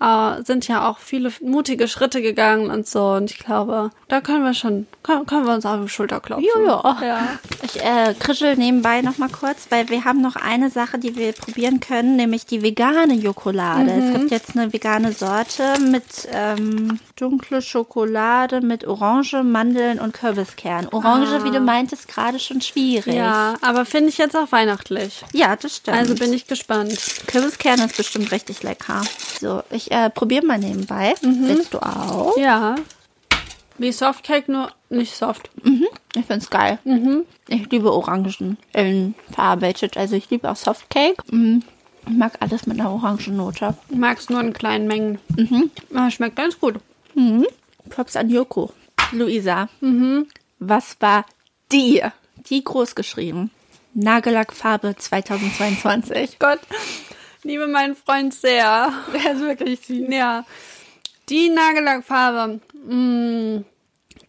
äh, sind ja auch viele mutige Schritte gegangen und so. Und ich glaube, da können wir schon, können, können wir uns auf die Schulter klopfen. Ja. ja. Ich äh, krischel nebenbei noch mal kurz, weil wir haben noch eine Sache, die wir probieren können, nämlich die vegane Jokolade. Es gibt jetzt eine vegane Sorte mit ähm, dunkle Schokolade mit Orange, Mandeln und Kürbiskern. Orange, wie du meintest, gerade schon schwierig. Ja, aber finde ich jetzt auch weihnachtlich. ja, das stimmt. Also bin ich gespannt. Kürbiskern ist bestimmt richtig lecker. So, ich äh, probiere mal nebenbei. Willst du auch? Ja. Wie Softcake, nur nicht soft. Ich find's geil. Ich liebe Orangen in verarbeitet. Also ich liebe auch Softcake. Mhm. Ich mag alles mit einer Orangennote. Ich mag es nur in kleinen Mengen. Aber schmeckt ganz gut. Props an Joko. Luisa, was war die, die groß geschrieben? Nagellackfarbe 2022. *laughs* Gott, liebe meinen Freund sehr. Der ist wirklich süß. Ja. Die Nagellackfarbe. Mm,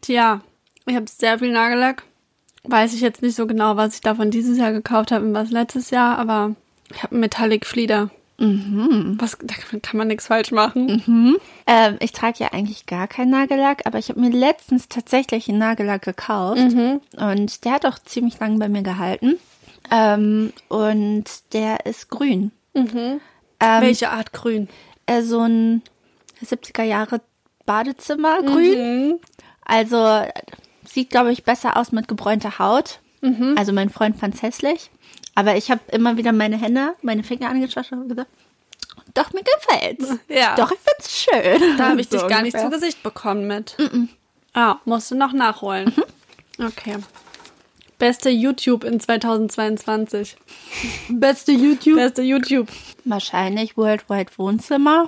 tja, ich habe sehr viel Nagellack. Weiß ich jetzt nicht so genau, was ich davon dieses Jahr gekauft habe und was letztes Jahr, aber ich habe einen Metallic Flieder. Was, da kann man nichts falsch machen. Ähm, ich trage ja eigentlich gar keinen Nagellack, aber ich habe mir letztens tatsächlich einen Nagellack gekauft. Und der hat auch ziemlich lang bei mir gehalten. Ähm, und der ist grün. Ähm, Welche Art grün? äh, so ein 70er Jahre Badezimmer grün. Also sieht, glaube ich, besser aus mit gebräunter Haut. Also mein Freund fand's hässlich. Aber ich habe immer wieder meine Hände, meine Finger angeschaut und gesagt, doch, mir gefällt's. Ja. Doch, ich find's schön. Da habe ich *laughs* So dich gar nicht zu ungefähr. Gesicht bekommen mit. Ah, musst du noch nachholen. Okay. Beste YouTube in 2022. Beste YouTube. Beste YouTube. Wahrscheinlich Worldwide Wohnzimmer.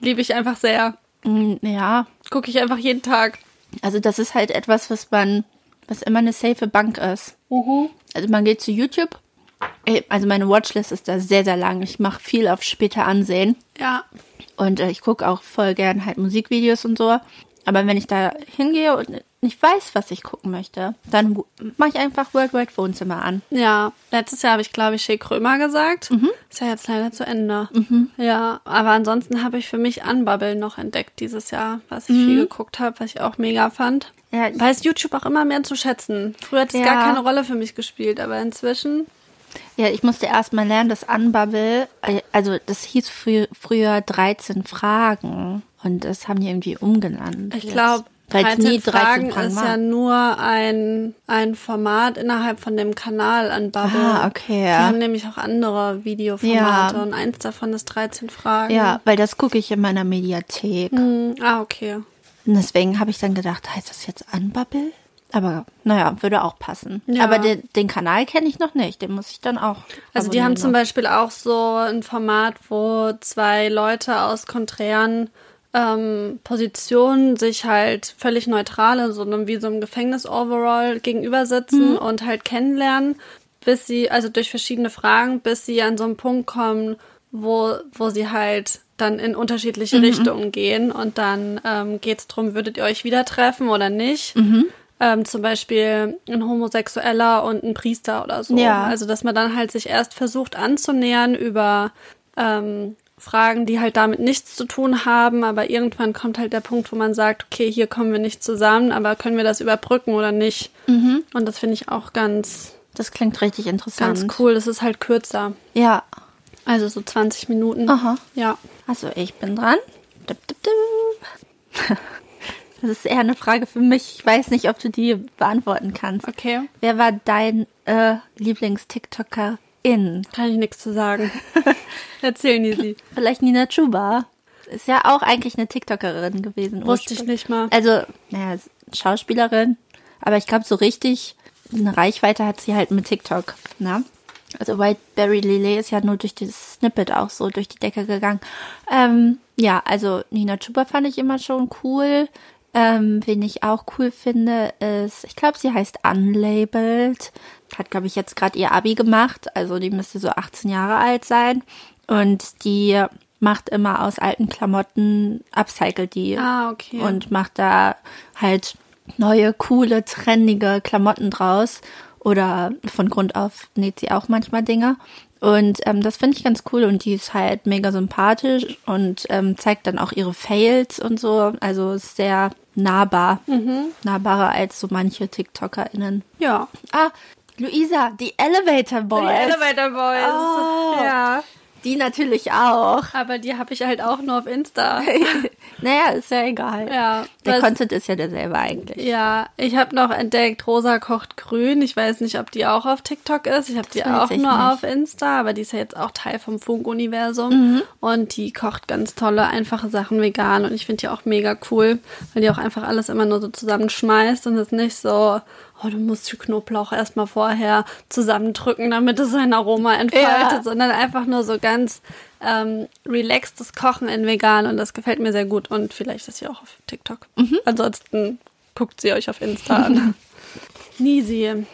Liebe ich einfach sehr. Mm, Ja, Gucke ich einfach jeden Tag. also das ist halt etwas, was man, was immer eine safe Bank ist. Also man geht zu YouTube. Äh, Also meine Watchlist ist da sehr, sehr lang. Ich mache viel auf später ansehen. Ja. Und äh, ich gucke auch voll gern halt Musikvideos und so. Aber wenn ich da hingehe und nicht weiß, was ich gucken möchte, dann mache ich einfach Worldwide Wohnzimmer an. Ja, letztes Jahr habe ich, glaube ich, Shea Krömer gesagt. Ist ja jetzt leider zu Ende. Ja, aber ansonsten habe ich für mich Unbubble noch entdeckt dieses Jahr, was ich viel geguckt habe, was ich auch mega fand. Ja, Weiß YouTube auch immer mehr zu schätzen. Früher hat es Ja. gar keine Rolle für mich gespielt, aber inzwischen, Ja, ich musste erst mal lernen, dass Unbubble, äh, also das hieß frü früher 13 Fragen. Und das haben die irgendwie umgenannt. ich glaube, Weil es 13 nie 13 Fragen Fragen ist waren. ja nur ein, ein Format innerhalb von dem Kanal Unbubble. Ah, okay, Die ja. haben nämlich auch andere Videoformate Ja. und eins davon ist 13 Fragen. Ja, weil das gucke ich in meiner Mediathek. Hm, Ah, okay. Und deswegen habe ich dann gedacht, heißt das jetzt Unbubble? Aber naja, würde auch passen. Ja. Aber den, den Kanal kenne ich noch nicht. Den muss ich dann auch. Also die haben zum abonnieren. Beispiel auch so ein Format, wo zwei Leute aus konträren ähm, Positionen sich halt völlig neutral in so einem wie so einem Gefängnis-Overall gegenüber sitzen Mhm. und halt kennenlernen, bis sie, also durch verschiedene Fragen, bis sie an so einen Punkt kommen, wo, wo sie halt dann in unterschiedliche Mhm. Richtungen gehen und dann ähm, geht es darum, würdet ihr euch wieder treffen oder nicht? Mhm. Ähm, zum Beispiel ein Homosexueller und ein Priester oder so. Ja. Also, dass man dann halt sich erst versucht anzunähern über ähm, Fragen, die halt damit nichts zu tun haben, aber irgendwann kommt halt der Punkt, wo man sagt, okay, hier kommen wir nicht zusammen, aber können wir das überbrücken oder nicht? Mhm. Und das finde ich auch ganz, Das klingt richtig interessant. ganz cool. Das ist halt kürzer. Ja. Also so 20 Minuten. Aha. Ja. Also ich bin dran. Dip, dip, dip. Das ist eher eine Frage für mich. Ich weiß nicht, ob du die beantworten kannst. Okay. Wer war dein äh, Lieblings-TikToker-In? Kann ich nichts zu sagen. *laughs* Erzählen die sie. Vielleicht Nina Chuba. Ist ja auch eigentlich eine TikTokerin gewesen. Wusste ich nicht mal. Also, naja, Schauspielerin. Aber ich glaube, so richtig eine Reichweite hat sie halt mit TikTok. Ne? Also Whiteberry Lily ist ja nur durch dieses Snippet auch so durch die Decke gegangen. Ähm, ja, also Nina Chuba fand ich immer schon cool. Ähm, wen ich auch cool finde, ist, ich glaube, sie heißt Unlabeled. Hat, glaube ich, jetzt gerade ihr Abi gemacht. Also die müsste so 18 Jahre alt sein. Und die macht immer aus alten Klamotten, upcycelt die Ah, okay. und macht da halt neue, coole, trendige Klamotten draus. Oder von Grund auf näht sie auch manchmal Dinge. Und ähm, das finde ich ganz cool und die ist halt mega sympathisch und ähm, zeigt dann auch ihre Fails und so. Also ist sehr nahbar. Nahbarer als so manche TikTokerInnen. ja. Ah, Luisa, die Elevator Boys. Die Elevator Boys. Oh. Ja. Die natürlich auch. Aber die habe ich halt auch nur auf Insta. *laughs* naja, ist ja egal. Ja. Der Content ist ja derselbe eigentlich. Ja, ich habe noch entdeckt, Rosa kocht grün. Ich weiß nicht, ob die auch auf TikTok ist. Ich habe die auch nur nicht. auf Insta, aber die ist ja jetzt auch Teil vom Funk-Universum. Mhm. Und die kocht ganz tolle, einfache Sachen vegan. Und ich finde die auch mega cool, weil die auch einfach alles immer nur so zusammenschmeißt und es nicht so, oh, du musst die Knoblauch erstmal vorher zusammendrücken, damit es sein Aroma entfaltet, Ja. sondern einfach nur so ganz ähm, relaxtes Kochen in vegan. Und das gefällt mir sehr gut. Und vielleicht ist sie auch auf TikTok. Mhm. Ansonsten guckt sie euch auf Insta an. *laughs* Nisi,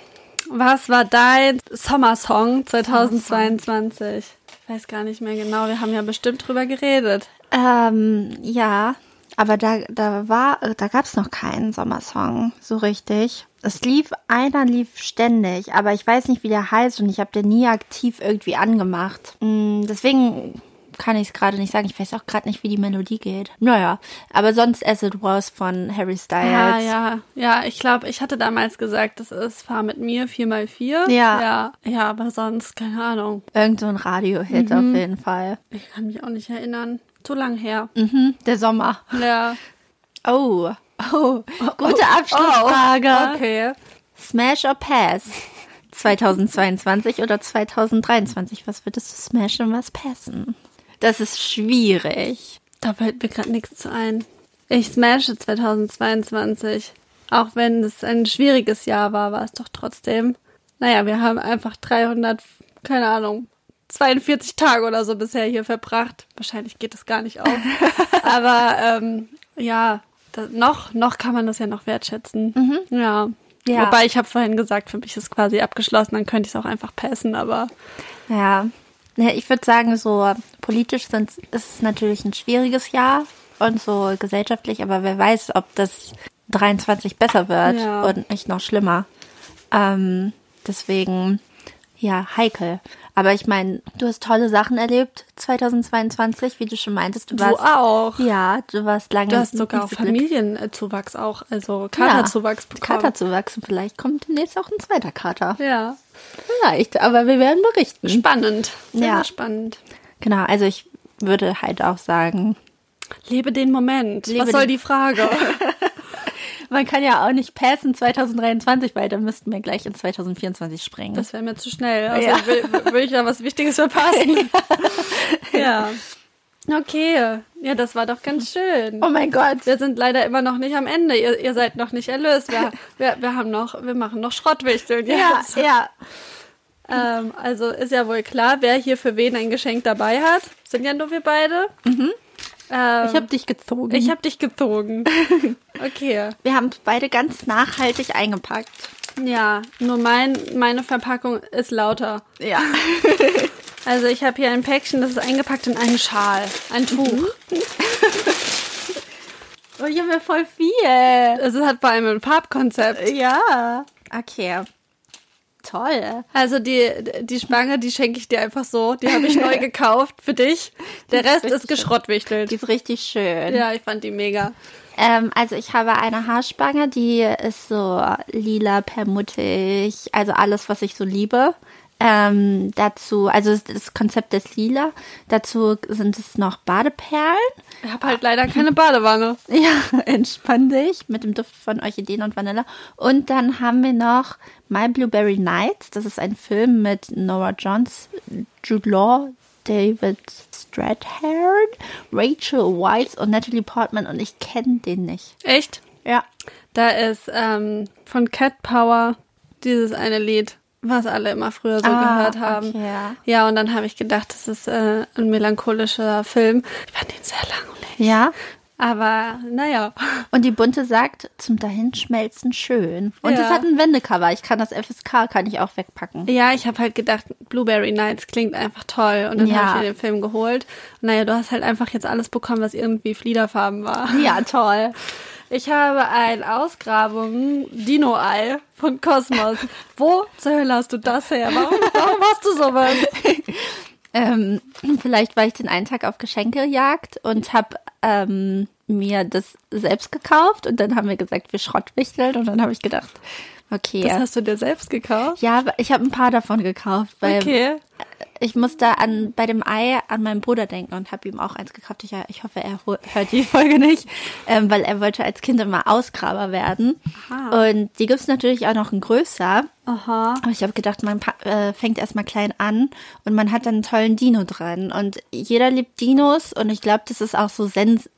was war dein Sommersong 2022? Ich weiß gar nicht mehr genau. Wir haben ja bestimmt drüber geredet. Ähm, ja, aber da, da war, da gab's noch keinen Sommersong, so richtig. Es lief, einer lief ständig, aber ich weiß nicht, wie der heißt und ich habe den nie aktiv irgendwie angemacht. Mm, deswegen kann ich es gerade nicht sagen. Ich weiß auch gerade nicht, wie die Melodie geht. Naja, aber sonst As It Was von Harry Styles. Ja, ja, ja. Ich glaube, ich hatte damals gesagt, das ist Fahr mit mir 4x4. Ja. Ja, ja aber sonst, keine Ahnung. Irgend so ein Radio-Hit Mhm. auf jeden Fall. Ich kann mich auch nicht erinnern. Zu lang her. Mhm, der Sommer. Ja. Oh, oh, gute Abschlussfrage. Okay. Smash or Pass? 2022 oder 2023? Was würdest du smashen und was passen? Das ist schwierig. Da fällt mir gerade nichts zu ein. Ich smashe 2022. Auch wenn es ein schwieriges Jahr war, war es doch trotzdem. Naja, wir haben einfach 300, keine Ahnung, 42 Tage oder so bisher hier verbracht. Wahrscheinlich geht es gar nicht auf. *laughs* Aber ähm, ja, da, noch, noch kann man das ja noch wertschätzen. Ja. Ja. Wobei ich habe vorhin gesagt, für mich ist quasi abgeschlossen, dann könnte ich es auch einfach passen, aber Ja. Ja, ich würde sagen, so politisch ist es natürlich ein schwieriges Jahr und so gesellschaftlich, aber wer weiß, ob das 23 besser wird Ja. und nicht noch schlimmer. Ähm, deswegen, ja, heikel. Aber ich meine, du hast tolle Sachen erlebt 2022, wie du schon meintest. Du, du warst, auch. Ja, du warst lange. Du hast sogar auch. Familienzuwachs auch, also Katerzuwachs bekommen. Katerzuwachs. Und vielleicht kommt demnächst auch ein zweiter Kater. Ja, Vielleicht, aber wir werden berichten. spannend. Sehr, Ja. spannend. Genau, also ich würde halt auch sagen, Lebe den Moment. Lebe Was soll die Frage? *laughs* man kann ja auch nicht passen 2023, weil dann müssten wir gleich in 2024 springen. Das wäre mir zu schnell. Also Ja. will, will ich da was Wichtiges verpassen. *laughs* ja. Okay. Ja, das war doch ganz schön. oh mein Gott. Wir sind leider immer noch nicht am Ende. Ihr, ihr seid noch nicht erlöst. Wir, wir, wir haben noch, wir machen noch Schrottwichteln Ja, jetzt. ja. Ähm, also ist ja wohl klar, wer hier für wen ein Geschenk dabei hat. Sind ja nur wir beide. Ähm, Ich habe dich gezogen. ich hab dich gezogen. *laughs* Okay. wir haben beide ganz nachhaltig eingepackt. Ja, nur mein, meine Verpackung ist lauter. Ja. *laughs* Also ich habe hier ein Päckchen, das ist eingepackt in einen Schal, ein Tuch. *laughs* Oh, ich habe ja voll viel. Es hat vor allem ein Farbkonzept. Ja. Okay. Toll. Also die, die Spange, die schenke ich dir einfach so. Die habe ich neu *laughs* gekauft für dich. Der Die Rest ist geschrottwichtelt. Die ist richtig schön. Ja, ich fand die mega. Ähm, also ich habe eine Haarspange, die ist so lila, perlmuttig, also alles, was ich so liebe. Ähm, dazu, also das Konzept ist lila. Dazu sind es noch Badeperlen. Ich habe halt leider keine Badewanne. *laughs* Ja, entspann dich mit dem Duft von Orchideen und Vanille. Und dann haben wir noch My Blueberry Nights. Das ist ein Film mit Nora Jones, Jude Law, David Strathairn, Rachel Weisz und Natalie Portman. Und ich kenne den nicht. Echt? Ja. Da ist ähm, von Cat Power dieses eine Lied, was alle immer früher so Ah, gehört haben. okay, ja. ja, und dann habe ich gedacht, das ist äh, ein melancholischer Film. Ich fand ihn sehr langweilig. Ja. Aber naja. Und die Bunte sagt, zum Dahinschmelzen schön. Und Ja. es hat ein Wendecover. Ich kann das FSK, kann ich auch wegpacken. Ja, ich habe halt gedacht, Blueberry Nights klingt einfach toll. Und dann Ja. habe ich mir den Film geholt. Und naja, du hast halt einfach jetzt alles bekommen, was irgendwie Fliederfarben war. Ja, toll. Ich habe ein Ausgrabungen Dino-Ei von Kosmos. Wo zur Hölle hast du das her? Warum, warum hast du sowas? *laughs* Ähm, *clears throat* vielleicht war ich den einen Tag auf Geschenkejagd und habe ähm, mir das selbst gekauft und dann haben wir gesagt, wir schrottwichteln und dann habe ich gedacht, okay. Das hast du dir selbst gekauft? ja, ich habe ein paar davon gekauft, weil Okay. Ich musste an bei dem Ei an meinen Bruder denken und habe ihm auch eins gekauft. Ich, ich hoffe, er hört die Folge nicht, ähm, weil er wollte als Kind immer Ausgraber werden. Aha. Und die gibt's natürlich auch noch in größer. Aha. Aber ich habe gedacht, man äh, fängt erstmal klein an und man hat dann einen tollen Dino dran. Und jeder liebt Dinos und ich glaube, dass es auch so sens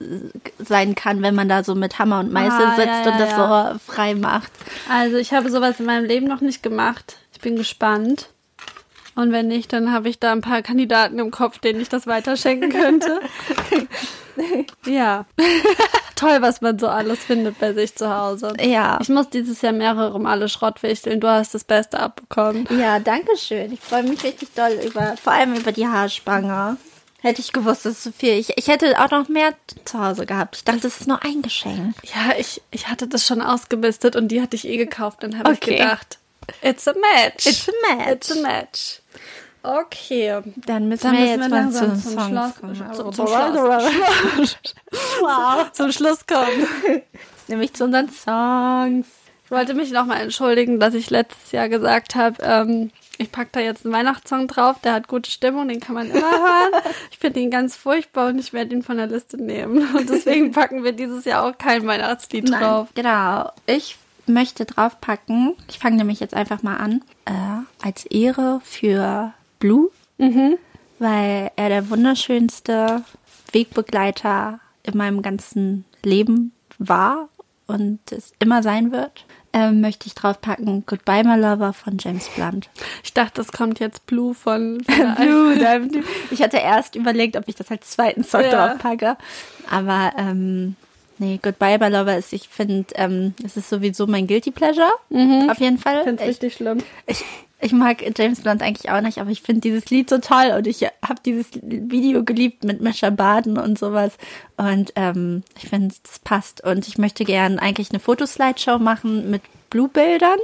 sein kann, wenn man da so mit Hammer und Meißel Ah, ja, sitzt ja, und das ja. so frei macht. Also ich habe sowas in meinem Leben noch nicht gemacht. Ich bin gespannt. Und wenn nicht, dann habe ich da ein paar Kandidaten im Kopf, denen ich das weiterschenken könnte. *laughs* ja. *laughs* Toll, was man so alles findet bei sich zu Hause. Ja. Ich muss dieses Jahr mehrere Male Schrottwichteln. Du hast das Beste abbekommen. Ja, danke schön. Ich freue mich richtig doll über, vor allem über die Haarspange. Hätte ich gewusst, das ist so viel. Ich, ich hätte auch noch mehr zu Hause gehabt. Ich dachte, das ist nur ein Geschenk. Ja, ich, ich hatte das schon ausgemistet und die hatte ich eh gekauft. Dann habe Okay. ich gedacht, it's a match. It's a match. It's a match. Okay. Dann müssen Dann wir jetzt mal zu zum Songs Schloss, kommen. zum, zum Schloss. wow. Zum Schluss kommen. *laughs* Nämlich zu unseren Songs. Ich wollte mich nochmal entschuldigen, dass ich letztes Jahr gesagt habe, ähm, ich packe da jetzt einen Weihnachtssong drauf, der hat gute Stimmung, den kann man immer hören. *laughs* Ich finde ihn ganz furchtbar und ich werde ihn von der Liste nehmen. Und deswegen packen wir dieses Jahr auch kein Weihnachtslied drauf. Genau. Ich möchte draufpacken, ich fange nämlich jetzt einfach mal an, äh, als Ehre für Blue, weil er der wunderschönste Wegbegleiter in meinem ganzen Leben war und es immer sein wird. Ähm, möchte ich draufpacken Goodbye My Lover von James Blunt. Ich dachte, das kommt jetzt Blue von, *laughs* von Blue, Diamond. Ich hatte erst überlegt, ob ich das als zweiten Song Ja. draufpacke. Aber ähm, nee, Goodbye by Lover ist, ich finde, ähm, es ist sowieso mein Guilty Pleasure. Auf jeden Fall. Ich finde es Ich, richtig schlimm. ich, ich mag James Blunt eigentlich auch nicht, aber ich finde dieses Lied so toll und ich habe dieses Video geliebt mit Mesha Baden und sowas. Und ähm, ich finde, es passt. Und ich möchte gern eigentlich eine Fotoslideshow machen mit Blue-Bildern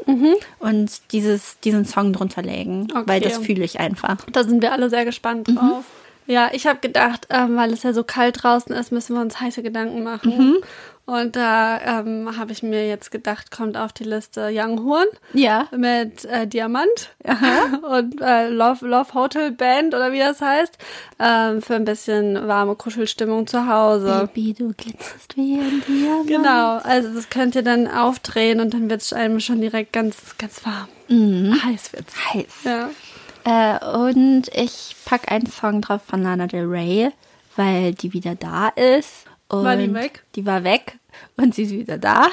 und dieses, diesen Song drunter legen, Okay. weil das fühle ich einfach. Da sind wir alle sehr gespannt drauf. Ja, ich habe gedacht, ähm, weil es ja so kalt draußen ist, müssen wir uns heiße Gedanken machen. Und da ähm, habe ich mir jetzt gedacht, kommt auf die Liste Young Horn Ja. mit äh, Diamant *laughs* und äh, Love, Love Hotel Band oder wie das heißt, ähm, für ein bisschen warme Kuschelstimmung zu Hause. Baby, du glitzerst wie ein Diamant. Genau, also das könnt ihr dann aufdrehen und dann wird es einem schon direkt ganz, ganz warm. Heiß wird's. Heiß. Ja. Äh, und ich pack einen Song drauf von Lana Del Rey, weil die wieder da ist. Und War die weg? Die war weg und sie ist wieder da.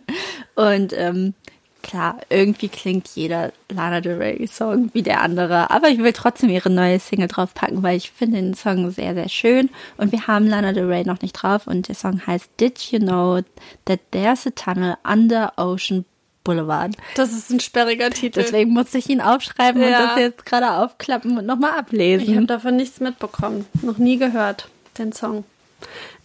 *laughs* und ähm, klar, irgendwie klingt jeder Lana Del Rey Song wie der andere. Aber ich will trotzdem ihre neue Single draufpacken, weil ich finde den Song sehr, sehr schön. Und wir haben Lana Del Rey noch nicht drauf. Und der Song heißt Did You Know That There's a Tunnel Under Ocean Boulevard? Das ist ein sperriger Titel. Deswegen musste ich ihn aufschreiben und Ja. das jetzt gerade aufklappen und nochmal Ich habe ablesen. davon nichts mitbekommen. Noch nie gehört, den Song.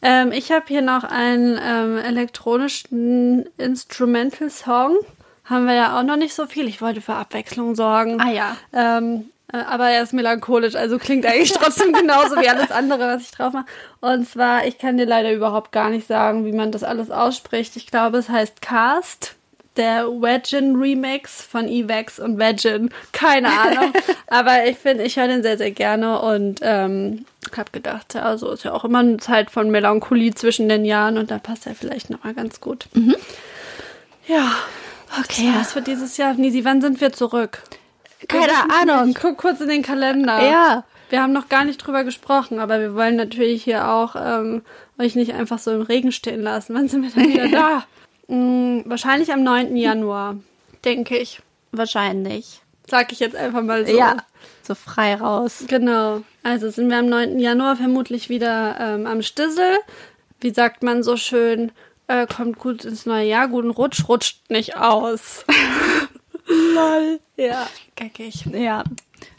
Ähm, ich habe hier noch einen ähm, elektronischen Instrumental-Song haben wir ja auch noch nicht so viel. Ich wollte für Abwechslung sorgen. Ah ja. Ähm, äh, aber er ist melancholisch, also klingt eigentlich *laughs* trotzdem genauso wie alles andere, was ich drauf mache. Und zwar, ich kann dir leider überhaupt gar nicht sagen, wie man das alles ausspricht. Ich glaube, es heißt Cast. Der Vagin Remix von Evax und Vagin. Keine Ahnung. *laughs* aber ich finde, ich höre den sehr, sehr gerne und ähm, habe gedacht, also ist ja auch immer eine Zeit von Melancholie zwischen den Jahren und da passt er vielleicht nochmal ganz gut. Ja. Okay. Das war's für dieses Jahr. Nisi, wann sind wir zurück? Keine Ahnung. Ich guck kurz in den Kalender. Ja. Wir haben noch gar nicht drüber gesprochen, aber wir wollen natürlich hier auch ähm, euch nicht einfach so im Regen stehen lassen. Wann sind wir denn wieder *laughs* da? Hm, wahrscheinlich am 9. Januar, denke ich. Wahrscheinlich. Sag ich jetzt einfach mal so. Ja. So frei raus. Genau. Also sind wir am 9. Januar vermutlich wieder ähm, am Stissel. Wie sagt man so schön, äh, kommt gut ins neue Jahr, guten Rutsch, rutscht nicht aus. *laughs* Lol. Ja, geckig. Ja.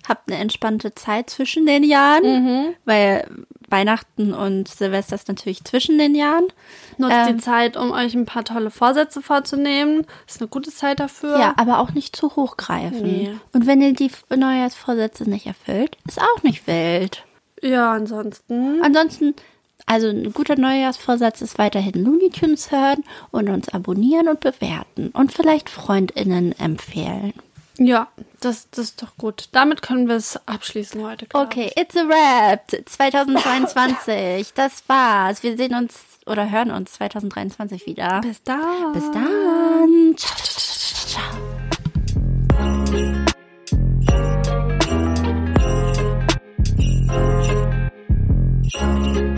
Habt eine entspannte Zeit zwischen den Jahren, weil Weihnachten und Silvester ist natürlich zwischen den Jahren. Nutzt Ähm. die Zeit, um euch ein paar tolle Vorsätze vorzunehmen. Ist eine gute Zeit dafür. Ja, aber auch nicht zu hochgreifen. Nee. Und wenn ihr die Neujahrsvorsätze nicht erfüllt, ist auch nicht wild. Ja, ansonsten. Ansonsten, also ein guter Neujahrsvorsatz ist weiterhin Looney Tunes hören und uns abonnieren und bewerten und vielleicht FreundInnen empfehlen. Ja, das, das ist doch gut. Damit können wir es abschließen heute. Okay, ich. it's a wrap 2022. das war's. Wir sehen uns oder hören uns 2023 wieder. Bis dann. Bis dann. Ciao, ciao, ciao, ciao. ciao.